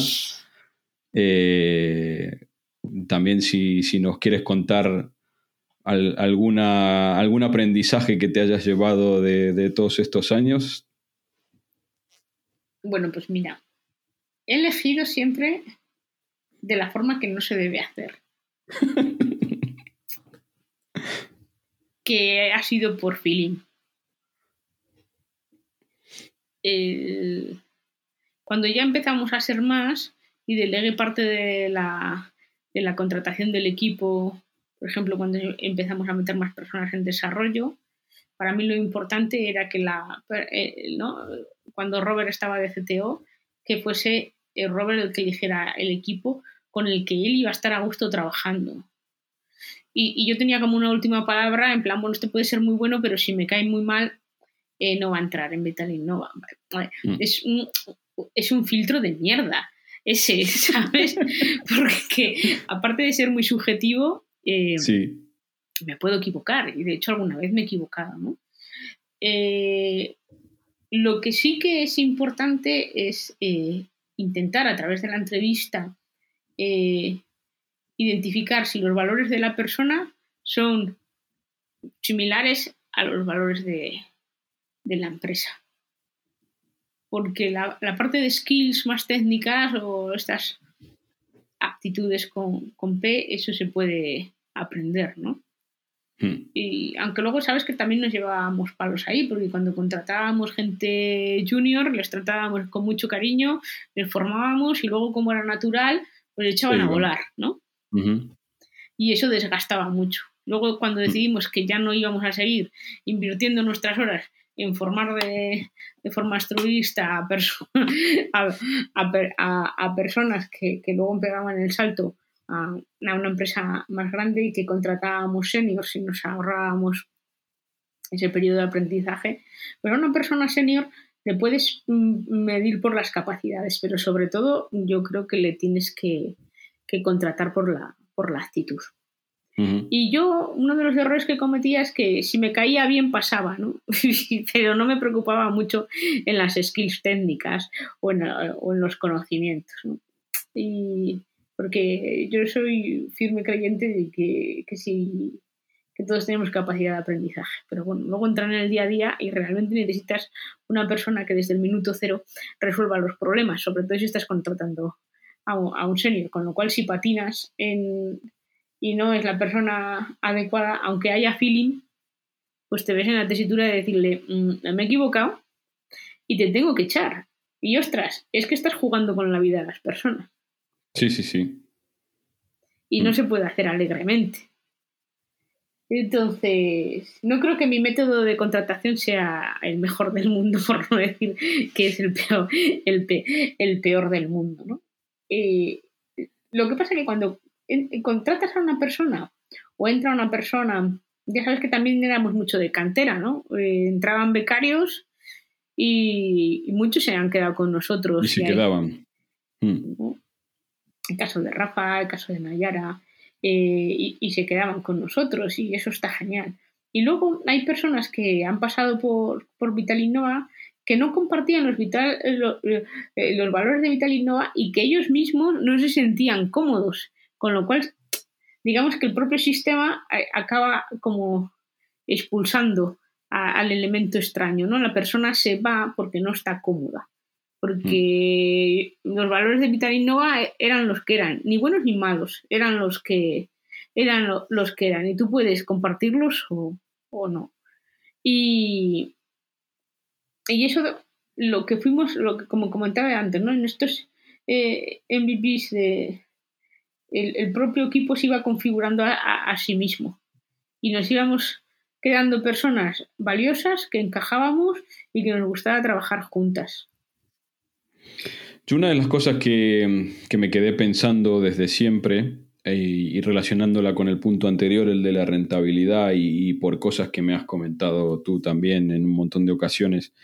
Eh, también si, nos quieres contar alguna, algún aprendizaje que te hayas llevado de, todos estos años. Bueno, pues mira, he elegido siempre de la forma que no se debe hacer. que ha sido por feeling. cuando ya empezamos a ser más y delegué parte de la, de la contratación del equipo, por ejemplo, cuando empezamos a meter más personas en desarrollo, para mí lo importante era que la, eh, ¿no? cuando Robert estaba de CTO, que fuese eh, Robert el que eligiera el equipo con el que él iba a estar a gusto trabajando. Y, yo tenía como una última palabra, en plan, bueno, este puede ser muy bueno, pero si me cae muy mal, eh, no va a entrar en Betal Innova. Mm. Es, un, es un filtro de mierda ese, ¿sabes? Porque aparte de ser muy subjetivo, eh, me puedo equivocar y de hecho alguna vez me he equivocado, ¿no? lo que sí que es importante es intentar a través de la entrevista eh, identificar si los valores de la persona son similares a los valores de, la empresa. Porque la, parte de skills más técnicas o estas aptitudes con, con P, eso se puede aprender, ¿no? Hmm. Y aunque luego sabes que también nos llevábamos palos ahí, porque cuando contratábamos gente junior, les tratábamos con mucho cariño, les formábamos y luego, como era natural, pues echaban a volar, ¿no? Y eso desgastaba mucho. Luego, cuando hmm. decidimos que ya no íbamos a seguir invirtiendo nuestras horas en formar de, forma altruista a, a, personas que, que luego pegaban el salto a, una empresa más grande y que contratábamos seniors y nos ahorrábamos ese periodo de aprendizaje. Pero a una persona senior le puedes mm, medir por las capacidades, pero sobre todo yo creo que le tienes que, contratar por la, por la actitud. Y yo, uno de los errores que cometía es que si me caía bien pasaba, ¿no? pero no me preocupaba mucho en las skills técnicas o en, o en los conocimientos. ¿no? Y, porque yo soy firme creyente de que, que sí, que todos tenemos capacidad de aprendizaje, pero bueno, luego entrar en el día a día y realmente necesitas una persona que desde el minuto cero resuelva los problemas, sobre todo si estás contratando a un, senior, con lo cual si patinas en, y no es la persona adecuada, aunque haya feeling, pues te ves en la tesitura de decirle, mm, me he equivocado y te tengo que echar. Y ostras, es que estás jugando con la vida de las personas. Sí, sí, sí. Y no mm. se puede hacer alegremente. Entonces, no creo que mi método de contratación sea el mejor del mundo, por no decir que es el peor, el, el peor del mundo. ¿no? Eh, lo que pasa es que cuando contratas a una persona o entra una persona, ya sabes que también éramos mucho de cantera, ¿no? Eh, entraban becarios y, muchos se han quedado con nosotros. Y se quedaban. Mm el caso de Rafa, el caso de Nayara, eh, y, se quedaban con nosotros y eso está genial. Y luego hay personas que han pasado por, por Vital Innova que no compartían los, vital, eh, eh, los valores de Vital Innova y que ellos mismos no se sentían cómodos, con lo cual digamos que el propio sistema acaba como expulsando al elemento extraño, ¿no? La persona se va porque no está cómoda porque los valores de Vital Innova eran los que eran, ni buenos ni malos, eran los que eran los que eran y tú puedes compartirlos o, no. Y, y eso lo que fuimos, lo que como comentaba antes, ¿no? En estos eh, MVPs de, el, propio equipo se iba configurando a, sí mismo y nos íbamos creando personas valiosas que encajábamos y que nos gustaba trabajar juntas. Yo una de las cosas que, me quedé pensando desde siempre eh, y relacionándola con el punto anterior, el de la rentabilidad y, por cosas que me has comentado tú también en un montón de ocasiones,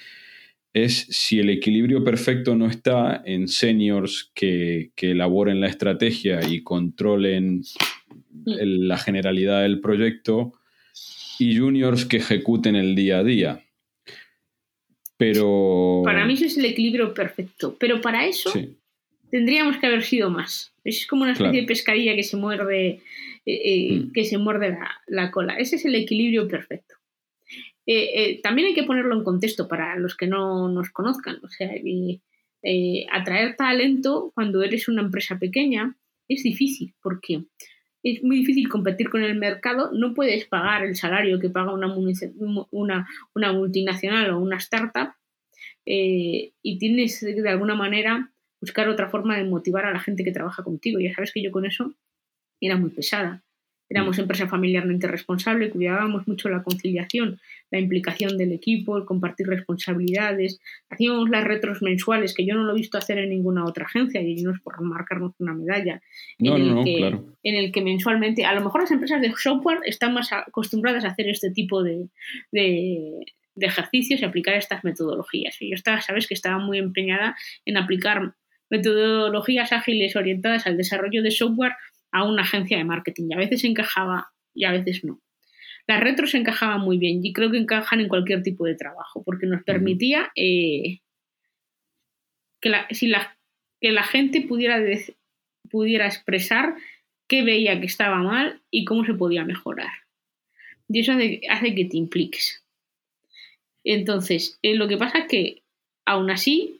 es si el equilibrio perfecto no está en seniors que, que elaboren la estrategia y controlen la generalidad del proyecto y juniors que ejecuten el día a día. Pero. Para mí eso es el equilibrio perfecto. Pero para eso tendríamos que haber sido más. Es como una especie de pescadilla que se muerde, eh, eh, mm. que se muerde la, cola. Ese es el equilibrio perfecto. Eh, también hay que ponerlo en contexto para los que no nos conozcan. O sea, atraer talento cuando eres una empresa pequeña es difícil porque es muy difícil competir con el mercado, no puedes pagar el salario que paga una, una, multinacional o una startup eh, y tienes de alguna manera buscar otra forma de motivar a la gente que trabaja contigo. Ya sabes que yo con eso era muy pesada. Éramos mm. empresa familiarmente responsable, cuidábamos mucho la conciliación, la implicación del equipo, el compartir responsabilidades. Hacíamos las retros mensuales, que yo no lo he visto hacer en ninguna otra agencia, y no es por marcarnos una medalla. en, el que, en el que mensualmente, a lo mejor las empresas de software están más acostumbradas a hacer este tipo de, de, de ejercicios y aplicar estas metodologías. Y yo estaba, sabes que estaba muy empeñada en aplicar metodologías ágiles orientadas al desarrollo de software a una agencia de marketing. Y a veces encajaba y a veces no. Las retros encajaban muy bien y creo que encajan en cualquier tipo de trabajo porque nos permitía eh, que, la, si la, que la gente pudiera, pudiera expresar qué veía que estaba mal y cómo se podía mejorar. Y eso hace, que te impliques. Entonces, eh, lo que pasa es que aún así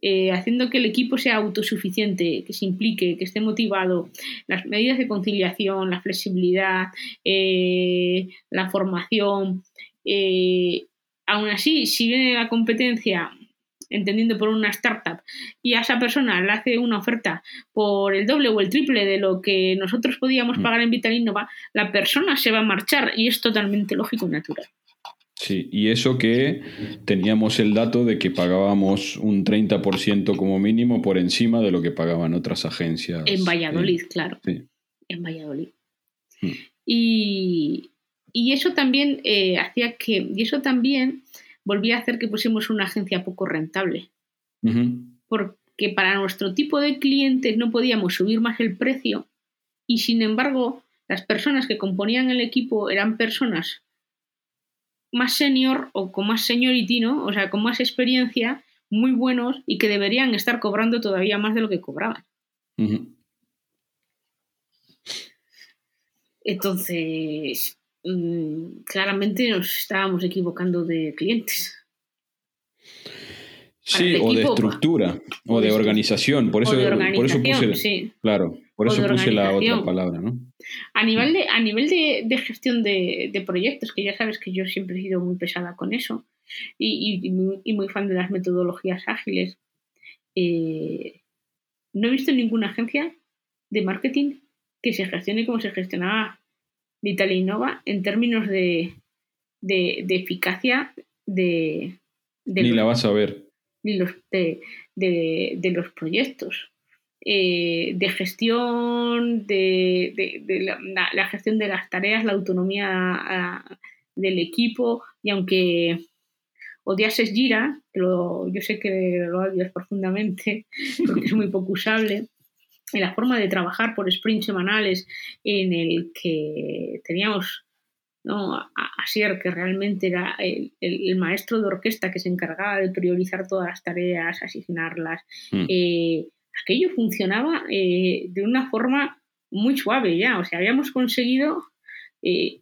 eh, haciendo que el equipo sea autosuficiente, que se implique, que esté motivado, las medidas de conciliación, la flexibilidad, eh, la formación. Eh, aún así, si viene la competencia, entendiendo por una startup, y a esa persona le hace una oferta por el doble o el triple de lo que nosotros podíamos mm. pagar en Vital Innova, la persona se va a marchar y es totalmente lógico y natural. Sí, y eso que teníamos el dato de que pagábamos un 30% como mínimo por encima de lo que pagaban otras agencias. En Valladolid, claro. En Valladolid. Hmm. Y, eso también eh, hacía que, y eso también volvía a hacer que pusiéramos una agencia poco rentable. Porque para nuestro tipo de clientes no podíamos subir más el precio y sin embargo las personas que componían el equipo eran personas más senior o con más seniority, ¿no? O sea, con más experiencia, muy buenos y que deberían estar cobrando todavía más de lo que cobraban. Entonces, mm, claramente nos estábamos equivocando de clientes. Sí, o de estructura, o de organización. Por eso, por eso puse, claro, por eso puse la otra palabra, ¿no? A nivel de, a nivel de, gestión de, proyectos, que ya sabes que yo siempre he sido muy pesada con eso y, muy, fan de las metodologías ágiles, eh, no he visto ninguna agencia de marketing que se gestione como se gestionaba Vital Innova en términos de, eficacia de, Ni la vas a ver. Ni los, de los proyectos. Eh, de gestión, de, la, gestión de las tareas, la autonomía del equipo y aunque odiases Gira, que yo sé que lo odias profundamente porque es muy poco usable, en la forma de trabajar por sprints semanales en el que teníamos ¿no? a, que realmente era el, maestro de orquesta que se encargaba de priorizar todas las tareas, asignarlas, mm. eh, aquello funcionaba eh, de una forma muy suave ya, o sea, habíamos conseguido, eh,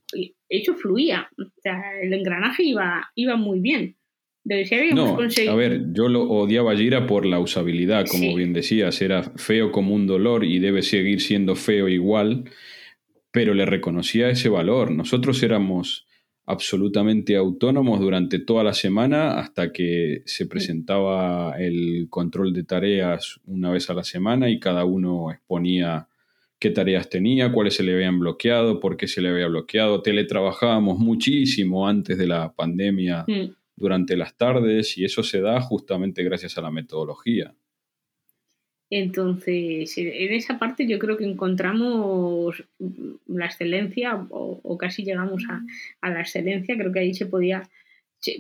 hecho fluía, o sea, el engranaje iba, iba muy bien. no, a ver, yo lo odiaba a Gira por la usabilidad, como bien decías, era feo como un dolor y debe seguir siendo feo igual, pero le reconocía ese valor. Nosotros éramos absolutamente autónomos durante toda la semana hasta que se presentaba el control de tareas una vez a la semana y cada uno exponía qué tareas tenía, cuáles se le habían bloqueado, por qué se le había bloqueado. Teletrabajábamos muchísimo antes de la pandemia mm. durante las tardes y eso se da justamente gracias a la metodología. Entonces, en esa parte yo creo que encontramos la excelencia o, casi llegamos a, la excelencia. Creo que ahí se podía,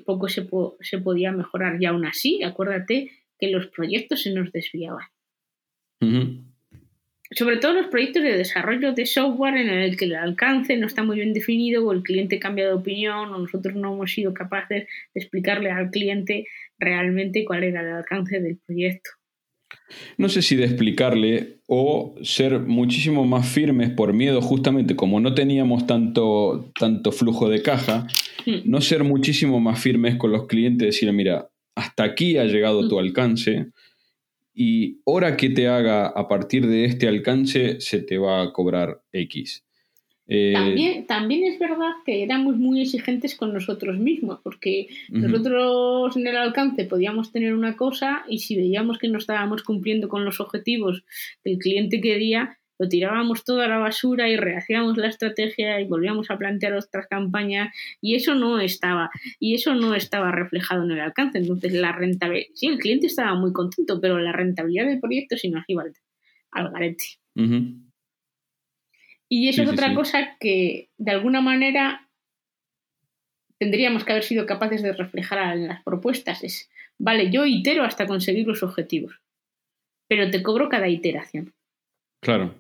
poco se, se, podía mejorar. Y aún así, acuérdate que los proyectos se nos desviaban. Sobre todo los proyectos de desarrollo de software en el que el alcance no está muy bien definido o el cliente cambia de opinión o nosotros no hemos sido capaces de explicarle al cliente realmente cuál era el alcance del proyecto no sé si de explicarle o ser muchísimo más firmes por miedo, justamente como no teníamos tanto, tanto flujo de caja, hmm. no ser muchísimo más firmes con los clientes, decir, mira, hasta aquí ha llegado tu alcance y hora que te haga a partir de este alcance se te va a cobrar X. Eh, también, también es verdad que éramos muy exigentes con nosotros mismos, porque nosotros en el alcance podíamos tener una cosa y si veíamos que no estábamos cumpliendo con los objetivos que el cliente quería, lo tirábamos toda a la basura y rehacíamos la estrategia y volvíamos a plantear otras campañas y eso no estaba y eso no estaba reflejado en el alcance. Entonces la rentabilidad sí el cliente estaba muy contento pero la rentabilidad del proyecto sí nos iba al, garete y eso es otra cosa que de alguna manera tendríamos que haber sido capaces de reflejar en las propuestas es vale yo itero hasta conseguir los objetivos pero te cobro cada iteración Claro.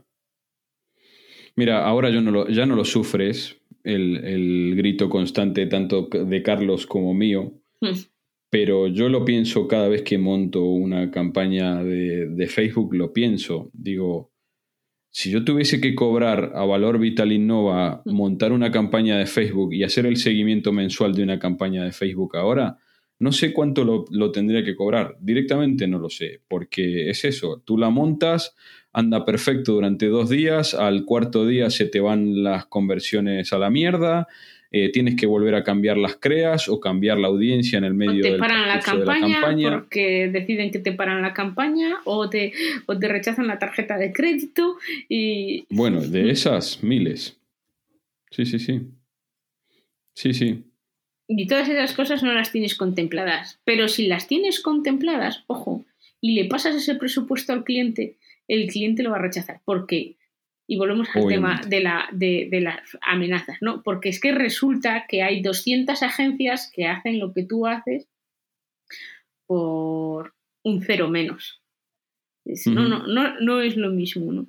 Mira, ahora yo no lo, ya no lo sufres, el, grito constante tanto de Carlos como mío, hmm. pero yo lo pienso cada vez que monto una campaña de, Facebook, lo pienso. Digo, si yo tuviese que cobrar a Valor Vital Innova, montar una campaña de Facebook y hacer el seguimiento mensual de una campaña de Facebook ahora, no sé cuánto lo, lo, tendría que cobrar. Directamente no lo sé, porque es eso, tú la montas, anda perfecto durante dos días, al cuarto día se te van las conversiones a la mierda, eh, tienes que volver a cambiar las creas o cambiar la audiencia en el medio o te paran la campaña, porque deciden que te paran la campaña o te, o te rechazan la tarjeta de crédito y... Bueno, de esas miles. Sí, sí, sí. Sí, sí. Y todas esas cosas no las tienes contempladas. Pero si las tienes contempladas, ojo, y le pasas ese presupuesto al cliente el cliente lo va a rechazar. ¿Por qué? Y volvemos al tema de, la, de, las amenazas, ¿no? Porque es que resulta que hay 200 agencias que hacen lo que tú haces por un cero menos. no, no, no, no es lo mismo, ¿no?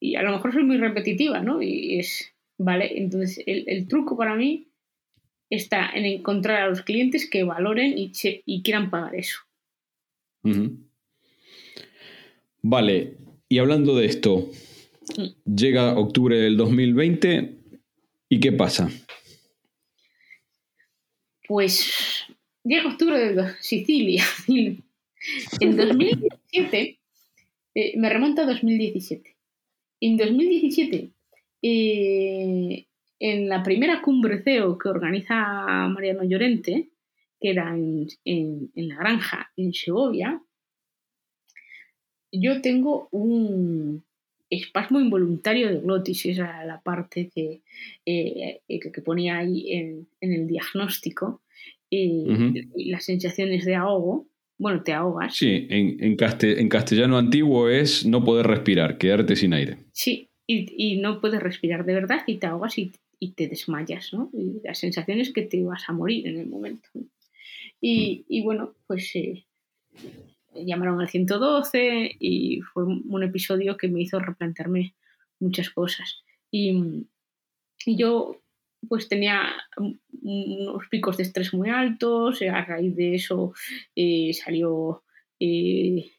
Y, a lo mejor soy muy repetitiva, ¿no? Y es, ¿vale? Entonces, el, truco para mí está en encontrar a los clientes que valoren y, y quieran pagar eso. Vale, y hablando de esto, llega octubre del 2020 y ¿qué pasa? Pues llega octubre de Sicilia. En 2017, eh, me remonto a 2017. En 2017, eh, en la primera cumbre CEO que organiza Mariano Llorente, que era en la granja en Segovia, yo tengo un espasmo involuntario de glotis, esa la parte que, eh, que, ponía ahí en, el diagnóstico, y las sensaciones de ahogo. Bueno, te ahogas. Sí, en, en, castellano antiguo es no poder respirar, quedarte sin aire. Sí, y, no puedes respirar de verdad y te ahogas y, te desmayas, ¿no? Y la sensación es que te vas a morir en el momento. Y, mm. bueno, pues eh, llamaron al 112 y fue un episodio que me hizo replantearme muchas cosas. Y, yo pues tenía unos picos de estrés muy altos, a raíz de eso eh, salió eh,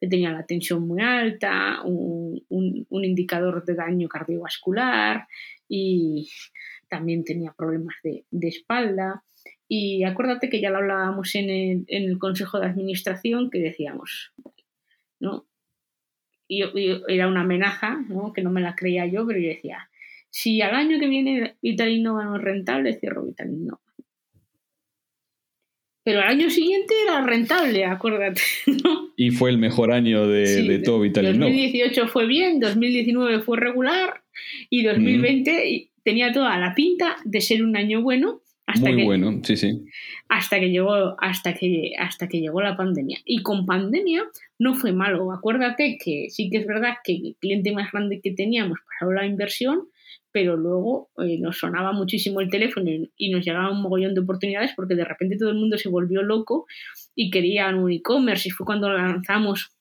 que tenía la tensión muy alta, un, indicador de daño cardiovascular y también tenía problemas de, de espalda. Y acuérdate que ya lo hablábamos en el, Consejo de Administración que decíamos, ¿no? Y, era una amenaza, ¿no? Que no me la creía yo, pero yo decía, si al año que viene Vitalinnova no es rentable, cierro Vitalinnova. Pero al año siguiente era rentable, acuérdate. ¿no? Y fue el mejor año de, de todo Vitalinnova. 2018 fue bien, 2019 fue regular y 2020 tenía toda la pinta de ser un año bueno muy bueno, sí, sí. Hasta que, llegó, hasta, que, hasta que llegó la pandemia. Y con pandemia no fue malo. Acuérdate que sí que es verdad que el cliente más grande que teníamos pasó la inversión, pero luego eh, nos sonaba muchísimo el teléfono y nos llegaba un mogollón de oportunidades porque de repente todo el mundo se volvió loco y quería un e-commerce. Y fue cuando lanzamos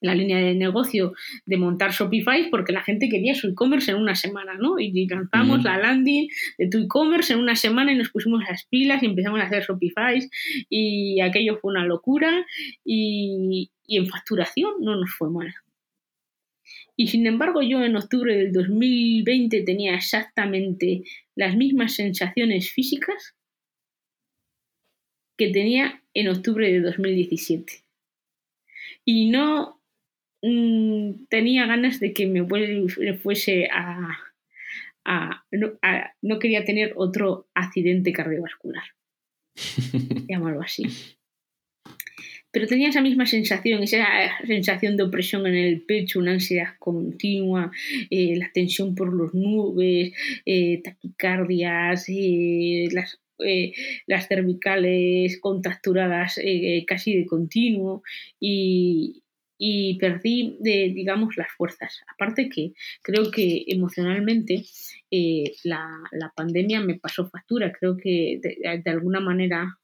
la línea de negocio de montar Shopify porque la gente quería su e-commerce en una semana, ¿no? Y lanzamos la landing de tu e-commerce en una semana y nos pusimos las pilas y empezamos a hacer Shopify y aquello fue una locura y, y en facturación no nos fue mal. Y sin embargo yo en octubre del 2020 tenía exactamente las mismas sensaciones físicas que tenía en octubre de 2017. Y no mm, tenía ganas de que me fuese a, no, quería tener otro accidente cardiovascular. Llamarlo así. Pero tenía esa misma sensación, esa sensación de opresión en el pecho, una ansiedad continua, eh, la tensión por los nubes, eh, taquicardias, eh, las eh, las cervicales contracturadas eh, casi de continuo y, perdí, de, digamos, las fuerzas. Aparte que creo que emocionalmente eh, la, pandemia me pasó factura. Creo que de, alguna manera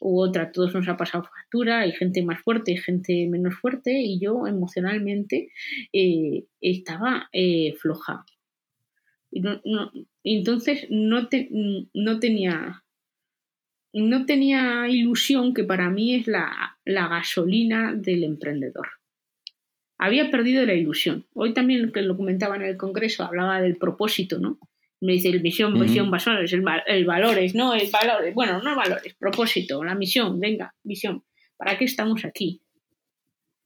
u otra todos nos ha pasado factura. Hay gente más fuerte y gente menos fuerte y yo emocionalmente estaba floja. entonces no, no tenía no tenía ilusión que para mí es la, gasolina del emprendedor. Había perdido la ilusión. Hoy también, que lo comentaba en el Congreso, hablaba del propósito, ¿no? Me dice el misión, misión, valores, el, el, valores, no, el valores, bueno, no valores, propósito, la misión, venga, visión. ¿Para qué estamos aquí?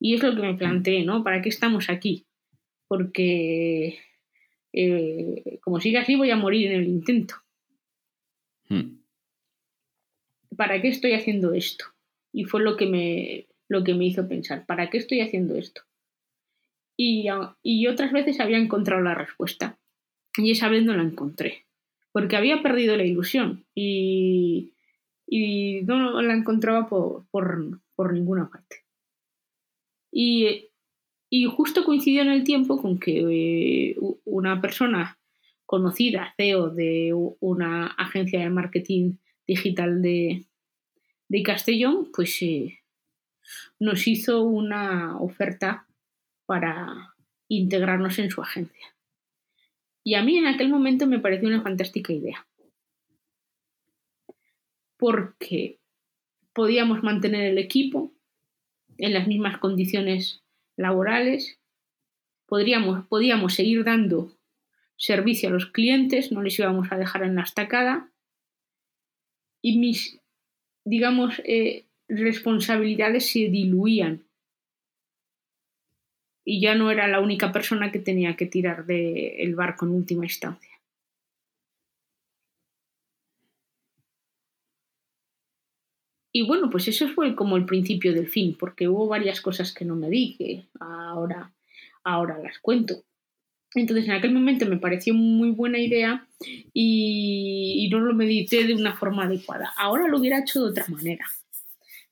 Y es lo que me planteé, ¿no? ¿Para qué estamos aquí? Porque eh, como siga así voy a morir en el intento. Hmm. ¿Para qué estoy haciendo esto? Y fue lo que me, lo que me hizo pensar, ¿para qué estoy haciendo esto? Y, y otras veces había encontrado la respuesta. Y esa vez no la encontré, porque había perdido la ilusión y, y no la encontraba por, por, ninguna parte. Y, y, justo coincidió en el tiempo con que eh, una persona conocida, CEO de una agencia de marketing digital de, de Castellón, pues eh, nos hizo una oferta para integrarnos en su agencia. Y a mí en aquel momento me pareció una fantástica idea. Porque podíamos mantener el equipo en las mismas condiciones laborales, podríamos, podíamos seguir dando servicio a los clientes, no les íbamos a dejar en la estacada y mis, digamos, eh, responsabilidades se diluían. Y ya no era la única persona que tenía que tirar del barco en última instancia. Y bueno, pues eso fue como el principio del fin, porque hubo varias cosas que no me di, que ahora, ahora las cuento. Entonces en aquel momento me pareció muy buena idea y, no lo medité de una forma adecuada. Ahora lo hubiera hecho de otra manera.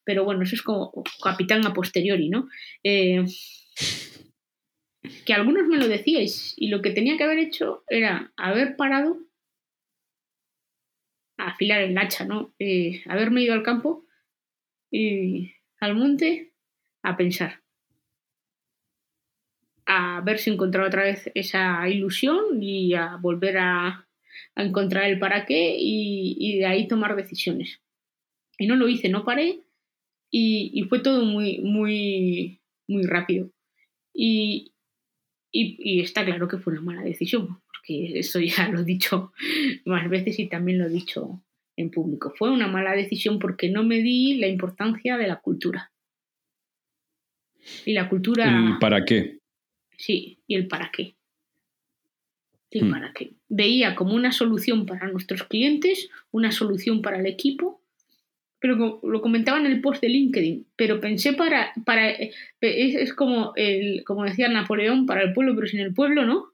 Pero bueno, eso es como capitán a posteriori, ¿no? Eh, que algunos me lo decíais y lo que tenía que haber hecho era haber parado a afilar el hacha, ¿no? Eh, haberme ido al campo y al monte a pensar a ver si encontraba otra vez esa ilusión y a volver a, encontrar el para qué y, de ahí tomar decisiones. Y no lo hice, no paré y, fue todo muy, muy, muy rápido. Y, y, está claro que fue una mala decisión, porque eso ya lo he dicho más veces y también lo he dicho en público. Fue una mala decisión porque no me di la importancia de la cultura. Y la cultura... ¿Y para qué? Sí, y el para qué. Hmm. para qué. Veía como una solución para nuestros clientes, una solución para el equipo, pero lo comentaba en el post de LinkedIn, pero pensé para, para es, como, el, como decía Napoleón, para el pueblo pero sin el pueblo, ¿no?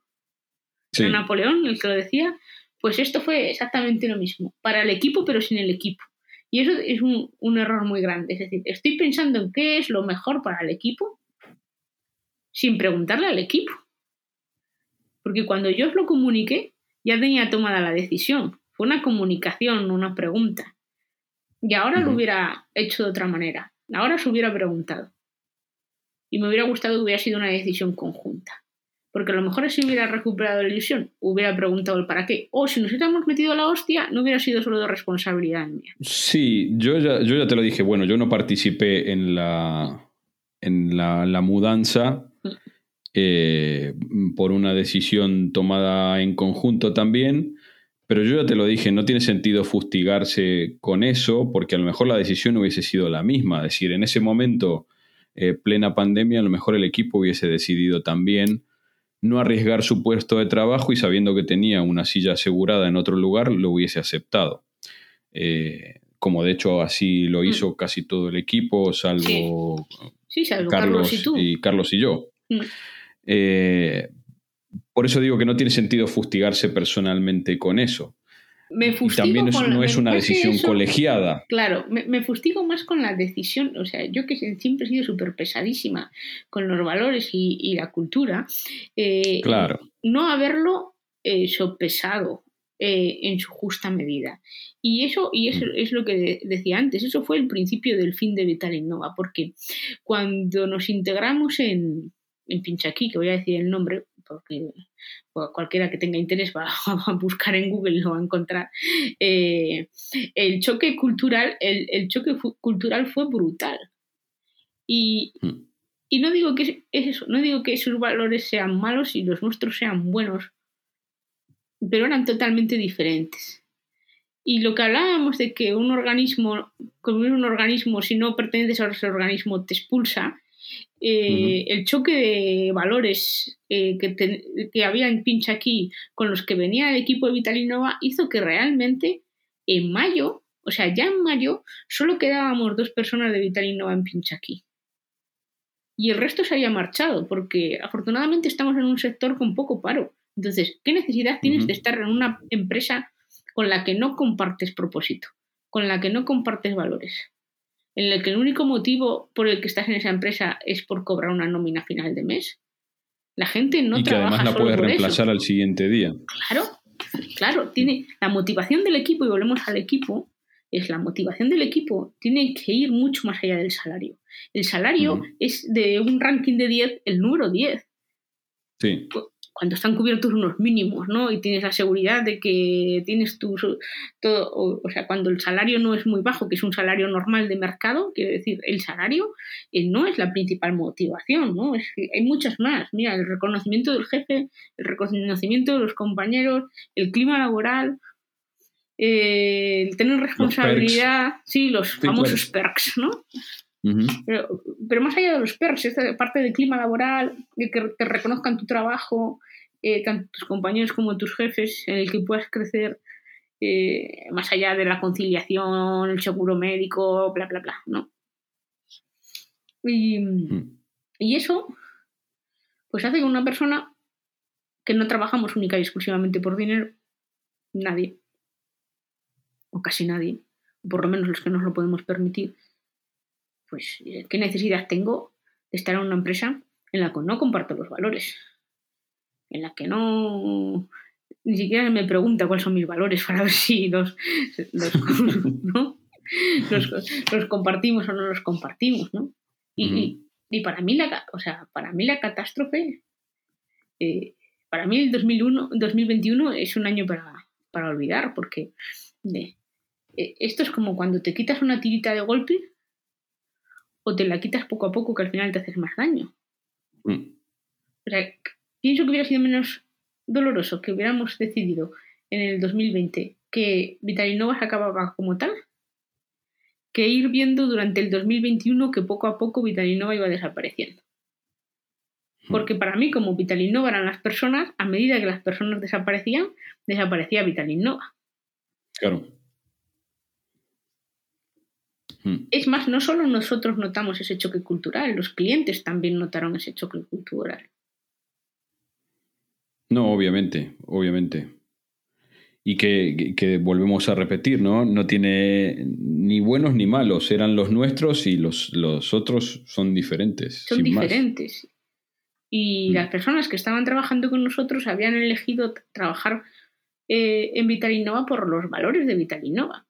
Sí. Napoleón, el que lo decía, pues esto fue exactamente lo mismo, para el equipo pero sin el equipo. Y eso es un, un error muy grande, es decir, estoy pensando en qué es lo mejor para el equipo, sin preguntarle al equipo. Porque cuando yo os lo comuniqué, ya tenía tomada la decisión. Fue una comunicación, una pregunta. Y ahora lo hubiera hecho de otra manera. Ahora se hubiera preguntado. Y me hubiera gustado que hubiera sido una decisión conjunta. Porque a lo mejor si hubiera recuperado la ilusión, hubiera preguntado el para qué. O si nos hubiéramos metido a la hostia, no hubiera sido solo de responsabilidad mía. Sí, yo ya, yo ya te lo dije. Bueno, yo no participé en la, en la, la mudanza eh, por una decisión tomada en conjunto también, Pero yo ya te lo dije, no tiene sentido fustigarse con eso, porque a lo mejor la decisión hubiese sido la misma. Es decir, en ese momento, eh, plena pandemia, a lo mejor el equipo hubiese decidido también no arriesgar su puesto de trabajo y sabiendo que tenía una silla asegurada en otro lugar, lo hubiese aceptado. Eh, como de hecho así lo mm. hizo casi todo el equipo, salvo, Carlos, y, Carlos y yo. Mm. Eh, por eso digo que no tiene sentido fustigarse personalmente con eso. Me y también no es una decisión colegiada. Claro, me, fustigo más con la decisión. O sea, yo que siempre he sido súper pesadísima con los valores y, la cultura. Eh, claro. No haberlo eh, sopesado eh, en su justa medida. Y eso, y eso mm. es lo que decía antes, eso fue el principio del fin de Vital Innova, porque cuando nos integramos en, en Pinchaquí, que voy a decir el nombre, porque cualquiera que tenga interés va a buscar en Google y lo va a encontrar. Eh, el choque cultural, el, choque cultural fue brutal. Y, hmm. y, no digo que es eso, no digo que esos valores sean malos y los nuestros sean buenos, pero eran totalmente diferentes. Y lo que hablábamos de que un organismo, como un organismo, si no perteneces a ese organismo, te expulsa, eh, el choque de valores eh, que, había en Pincha aquí con los que venía el equipo de Vitalinova hizo que realmente en mayo, o sea, ya en mayo, solo quedábamos dos personas de Vitalinova en Pincha aquí. Y el resto se había marchado, porque afortunadamente estamos en un sector con poco paro. Entonces, ¿qué necesidad tienes de estar en una empresa con la que no compartes propósito, con la que no compartes valores? En el que el único motivo por el que estás en esa empresa es por cobrar una nómina final de mes. La gente no y que además la puedes reemplazar al siguiente día. Claro, claro, tiene la motivación del equipo y volvemos al equipo es la motivación del equipo tiene que ir mucho más allá del salario. El salario es de un ranking de 10 el número 10. Sí cuando están cubiertos unos mínimos, ¿no? Y tienes la seguridad de que tienes tu todo, o, sea, cuando el salario no es muy bajo, que es un salario normal de mercado, quiere decir, el salario eh, no es la principal motivación, ¿no? Es hay muchas más. Mira, el reconocimiento del jefe, el reconocimiento de los compañeros, el clima laboral, eh, el tener responsabilidad, sí, los famosos perks, ¿no? Pero, más allá de los perks, esta parte del clima laboral, de que te reconozcan tu trabajo, eh, tanto tus compañeros como tus jefes, en el que puedas crecer eh, más allá de la conciliación, el seguro médico, bla, bla, bla, ¿no? Y, mm. y eso, pues hace que una persona que no trabajamos única y exclusivamente por dinero, nadie, o casi nadie, por lo menos los que nos lo podemos permitir, pues, eh, ¿qué necesidad tengo de estar en una empresa en la que no comparto los valores? En la que no ni siquiera me pregunta cuáles son mis valores para ver si los, los, compartimos o no los compartimos, ¿no? Y, para mí la, o sea, para mí la catástrofe, eh, para mí el 2001, 2021 es un año para, para olvidar, porque eh, esto es como cuando te quitas una tirita de golpe o te la quitas poco a poco que al final te haces más daño. Mm. O sea, pienso que hubiera sido menos doloroso que hubiéramos decidido en el 2020 que Vitalinova se acababa como tal que ir viendo durante el 2021 que poco a poco Vitalinova iba desapareciendo. Mm. Porque para mí, como Vitalinova eran las personas, a medida que las personas desaparecían, desaparecía Vitalinova. Claro. Hmm. Es más, no solo nosotros notamos ese choque cultural, los clientes también notaron ese choque cultural. No, obviamente, obviamente. Y que, volvemos a repetir, ¿no? No tiene ni buenos ni malos, eran los nuestros y los, los otros son diferentes. Son diferentes. Y hmm. las personas que estaban trabajando con nosotros habían elegido trabajar eh, en Vitalinova por los valores de Vitalinova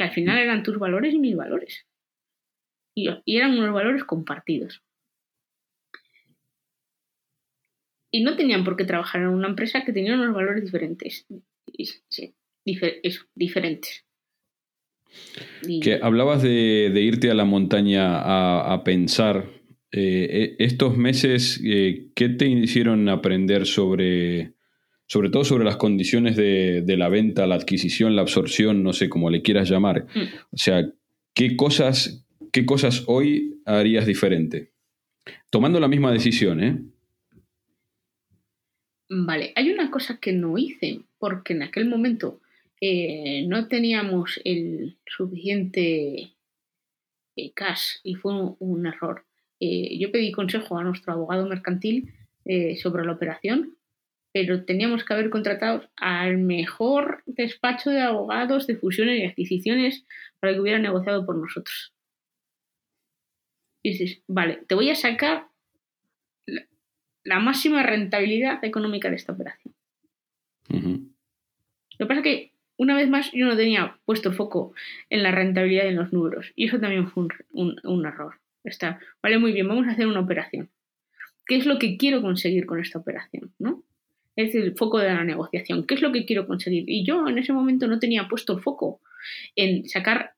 que al final eran tus valores y mis valores. Y, eran unos valores compartidos. Y no tenían por qué trabajar en una empresa que tenía unos valores diferentes. Sí, eso, diferentes. Que hablabas de, irte a la montaña a, pensar. Eh, eh, estos meses, eh, ¿qué te hicieron aprender sobre sobre todo sobre las condiciones de, de, la venta, la adquisición, la absorción, no sé cómo le quieras llamar. Mm. O sea, ¿qué cosas, ¿qué cosas hoy harías diferente? Tomando la misma decisión, ¿eh? Vale, hay una cosa que no hice, porque en aquel momento eh, no teníamos el suficiente eh, cash y fue un, un error. Eh, yo pedí consejo a nuestro abogado mercantil eh, sobre la operación, pero teníamos que haber contratado al mejor despacho de abogados de fusiones y adquisiciones para que hubiera negociado por nosotros. Y dices, vale, te voy a sacar la, la máxima rentabilidad económica de esta operación. Lo que pasa es que, una vez más, yo no tenía puesto foco en la rentabilidad y en los números. Y eso también fue un, un, un error. Está, vale, muy bien, vamos a hacer una operación. ¿Qué es lo que quiero conseguir con esta operación? ¿no? Es el foco de la negociación. ¿Qué es lo que quiero conseguir? Y yo en ese momento no tenía puesto el foco en sacar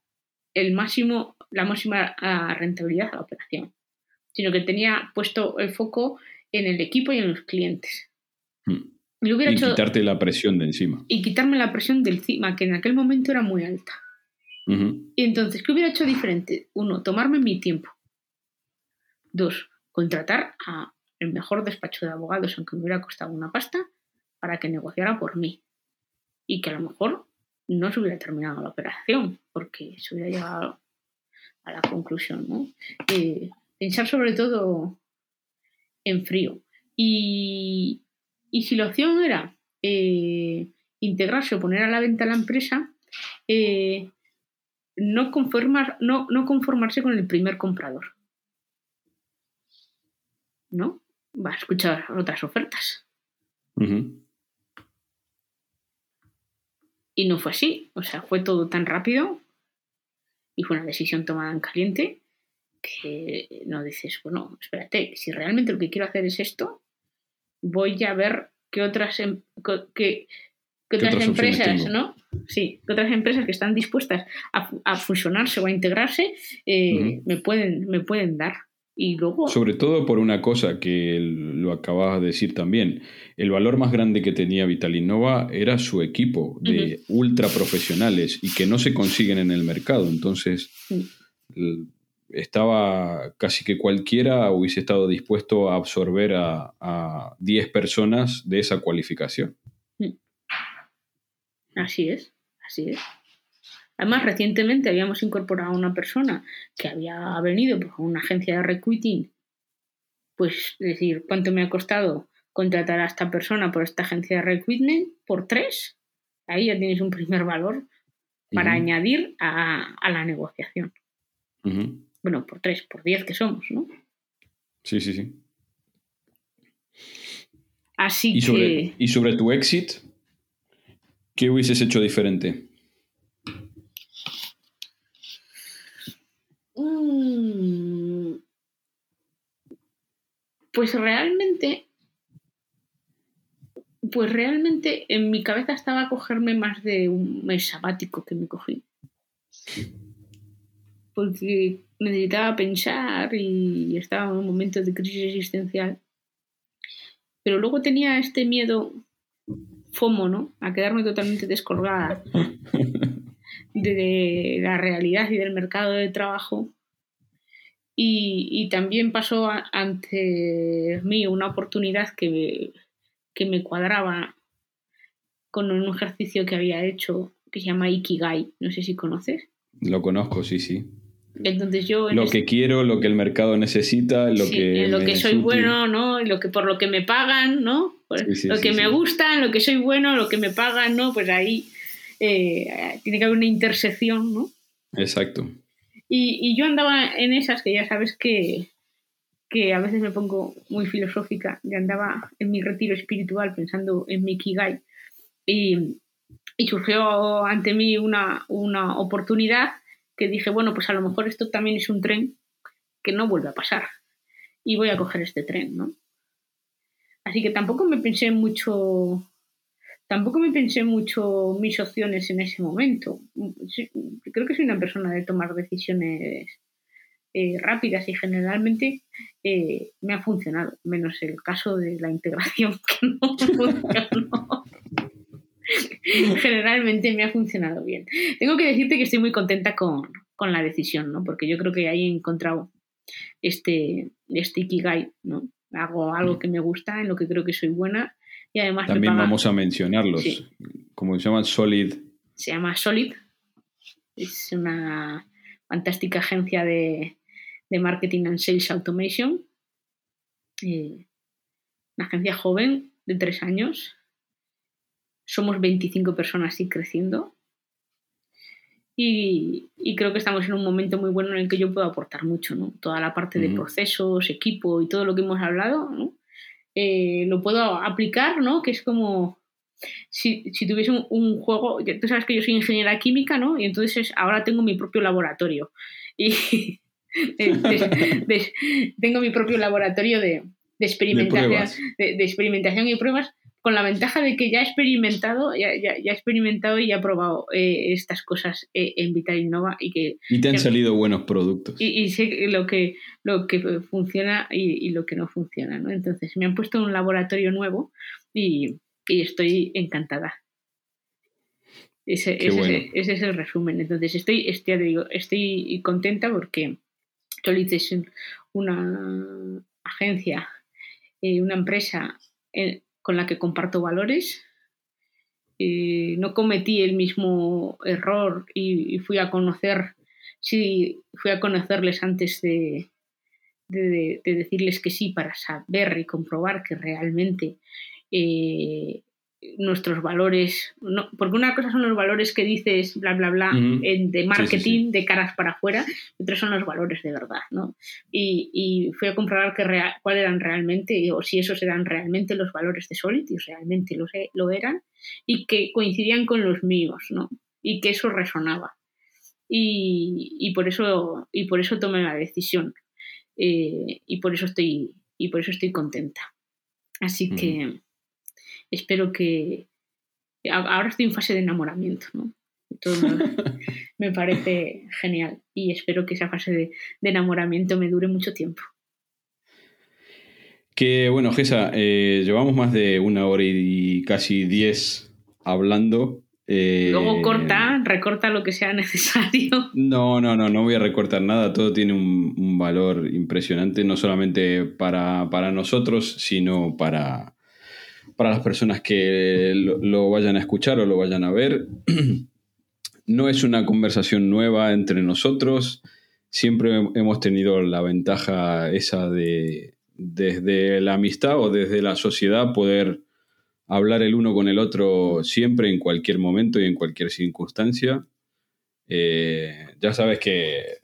el máximo, la máxima ah, rentabilidad a la operación, sino que tenía puesto el foco en el equipo y en los clientes. Mm. Y hubiera Y hecho quitarte la presión de encima. y quitarme la presión del encima, que en aquel momento era muy alta. Y entonces, ¿qué hubiera hecho diferente? Uno, tomarme mi tiempo. Dos, contratar a el mejor despacho de abogados, aunque me hubiera costado una pasta, para que negociara por mí. Y que a lo mejor no se hubiera terminado la operación, porque se hubiera llegado a la conclusión, ¿no? Eh, pensar sobre todo en frío. Y, y si la opción era eh, integrarse o poner a la venta la empresa, eh, no, conformar, no, no conformarse con el primer comprador. ¿No? Va a escuchar otras ofertas. Y no fue así. O sea, fue todo tan rápido y fue una decisión tomada en caliente que no dices, bueno, espérate, si realmente lo que quiero hacer es esto, voy a ver qué otras, em- qué- qué otras, empresas? ¿no? Sí, qué otras empresas que están dispuestas a, fu- a fusionarse o a integrarse eh, me, pueden, me pueden dar. Y luego, Sobre todo por una cosa que lo acababas de decir también. El valor más grande que tenía Vitalinnova era su equipo de ultra profesionales y que no se consiguen en el mercado. Entonces, estaba casi que cualquiera hubiese estado dispuesto a absorber a, a 10 personas de esa cualificación. Así es, así es. Además, recientemente habíamos incorporado a una persona que había venido por una agencia de recruiting. Pues decir, ¿cuánto me ha costado contratar a esta persona por esta agencia de recruitment? Por tres. Ahí ya tienes un primer valor para añadir a, a la negociación. Bueno, por tres, por diez que somos, ¿no? Sí, sí, sí. Así Y sobre, que. y sobre tu exit, ¿qué hubieses hecho diferente? Pues realmente, pues realmente en mi cabeza estaba cogerme más de un mes sabático que me cogí. Porque necesitaba pensar y estaba en un momento de crisis existencial. Pero luego tenía este miedo FOMO, ¿no? A quedarme totalmente descolgada de la realidad y del mercado de trabajo. Y, y también pasó a- ante mí una oportunidad que me, que me cuadraba con un ejercicio que había hecho que se llama Ikigai. No sé si conoces. Lo conozco, sí, sí. Entonces yo en Lo este- que quiero, lo que el mercado necesita, lo sí, que. en lo que soy útil. bueno, ¿no? Lo que por lo que me pagan, ¿no? Sí, sí, lo que me gusta, en lo que soy bueno, lo que me pagan, ¿no? Pues ahí eh, tiene que haber una intersección, ¿no? Exacto. Y, yo andaba en esas que ya sabes que, que a veces me pongo muy filosófica, y andaba en mi retiro espiritual pensando en mi Kigai. Y, y surgió ante mí una, una oportunidad que dije, bueno, pues a lo mejor esto también es un tren que no vuelve a pasar. Y voy a coger este tren, ¿no? Así que tampoco me pensé mucho, tampoco me pensé mucho mis opciones en ese momento. Creo que soy una persona de tomar decisiones eh, rápidas y generalmente eh, me ha funcionado, menos el caso de la integración que no funcionó. generalmente me ha funcionado bien. Tengo que decirte que estoy muy contenta con, con la decisión, ¿no? Porque yo creo que ahí he encontrado este, este Ikigai, ¿no? Hago algo que me gusta, en lo que creo que soy buena y además También vamos a mencionarlos. Como se llaman Solid. Se llama Solid. Es una fantástica agencia de, de marketing and sales automation. Eh, una agencia joven de tres años. Somos 25 personas y creciendo. Y, creo que estamos en un momento muy bueno en el que yo puedo aportar mucho, ¿no? Toda la parte de procesos, equipo y todo lo que hemos hablado, ¿no? Eh, lo puedo aplicar, ¿no? Que es como si, tuviese un, juego, tú sabes que yo soy ingeniera química, ¿no? Y entonces ahora tengo mi propio laboratorio. Y tengo mi propio laboratorio de, experimentación, de, experimentación y pruebas con la ventaja de que ya he experimentado, ya, ya, he experimentado y ya he probado eh, estas cosas eh, en Vital Innova y que... Y te han salido buenos productos. Y, sé lo que, lo que funciona y, lo que no funciona, ¿no? Entonces me han puesto un laboratorio nuevo y, estoy encantada. Ese, es el resumen. Entonces estoy, estoy, digo, estoy contenta porque Solid es una agencia, eh, una empresa con la que comparto valores. Eh, no cometí el mismo error y, fui a conocer, sí, fui a conocerles antes de, de, decirles que sí para saber y comprobar que realmente eh, nuestros valores, no, porque una cosa son los valores que dices, bla, bla, bla, de marketing, de caras para afuera, y otros son los valores de verdad, ¿no? Y, y fui a comprobar que cuáles eran realmente, o si esos eran realmente los valores de Solid, y realmente lo, lo eran, y que coincidían con los míos, ¿no? Y que eso resonaba. Y, y por, eso, y por eso tomé la decisión. Eh, y por eso estoy, y por eso estoy contenta. Así que espero que... Ahora estoy en fase de enamoramiento, ¿no? Todo me, parece genial y espero que esa fase de, enamoramiento me dure mucho tiempo. Que bueno, Gesa, eh, llevamos más de una hora y casi diez hablando. Eh, Luego corta, recorta lo que sea necesario. No, no, no, no voy a recortar nada. Todo tiene un, valor impresionante, no solamente para, para nosotros, sino para, para las personas que lo, vayan a escuchar o lo vayan a ver. no es una conversación nueva entre nosotros. Siempre hemos tenido la ventaja esa de desde la amistad o desde la sociedad poder hablar el uno con el otro siempre, en cualquier momento y en cualquier circunstancia. Eh, ya sabes que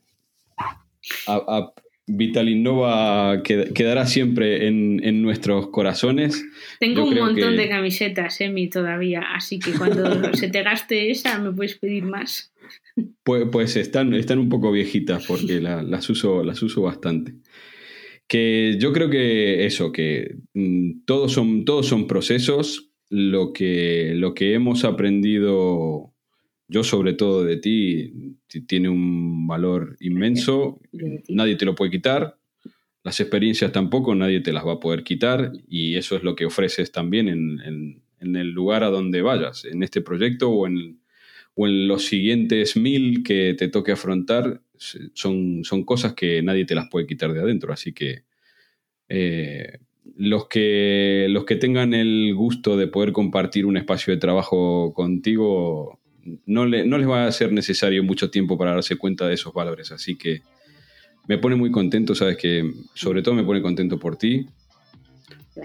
Vital Innova quedará siempre en, nuestros corazones. Tengo un montón de camisetas, Emi, todavía, así que cuando se te gaste esa me puedes pedir más. Pues, pues están, están un poco viejitas porque las, uso, las uso bastante. Que yo creo que eso, que mm, todos, son, todos son procesos. Lo que, lo que hemos aprendido yo sobre todo de ti, tiene un valor inmenso, nadie te lo puede quitar, las experiencias tampoco, nadie te las va a poder quitar y eso es lo que ofreces también en, el lugar a donde vayas, en este proyecto o en, o en los siguientes mil que te toque afrontar, son, son cosas que nadie te las puede quitar de adentro, así que... Eh, los que, los que tengan el gusto de poder compartir un espacio de trabajo contigo, no, les va a ser necesario mucho tiempo para darse cuenta de esos valores. Así que me pone muy contento, sabes que sobre todo me pone contento por ti.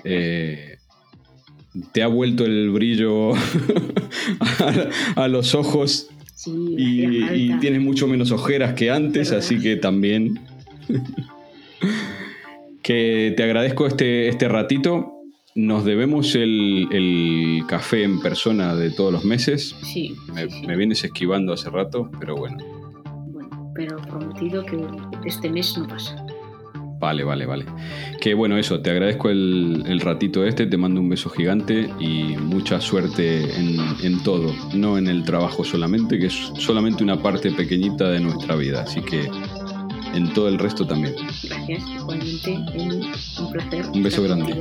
Eh, te ha vuelto el brillo a, los ojos y, tienes mucho menos ojeras que antes, así que también que te agradezco este, este ratito. Nos debemos el, café en persona de todos los meses. Sí me, vienes esquivando hace rato, pero bueno. Bueno, pero prometido que este mes no pasa. Vale, vale, vale. Que bueno, eso, te agradezco el, ratito este, te mando un beso gigante y mucha suerte en, en, todo, no en el trabajo solamente, que es solamente una parte pequeñita de nuestra vida, así que en todo el resto también. Gracias, igualmente, un placer. Un beso grande.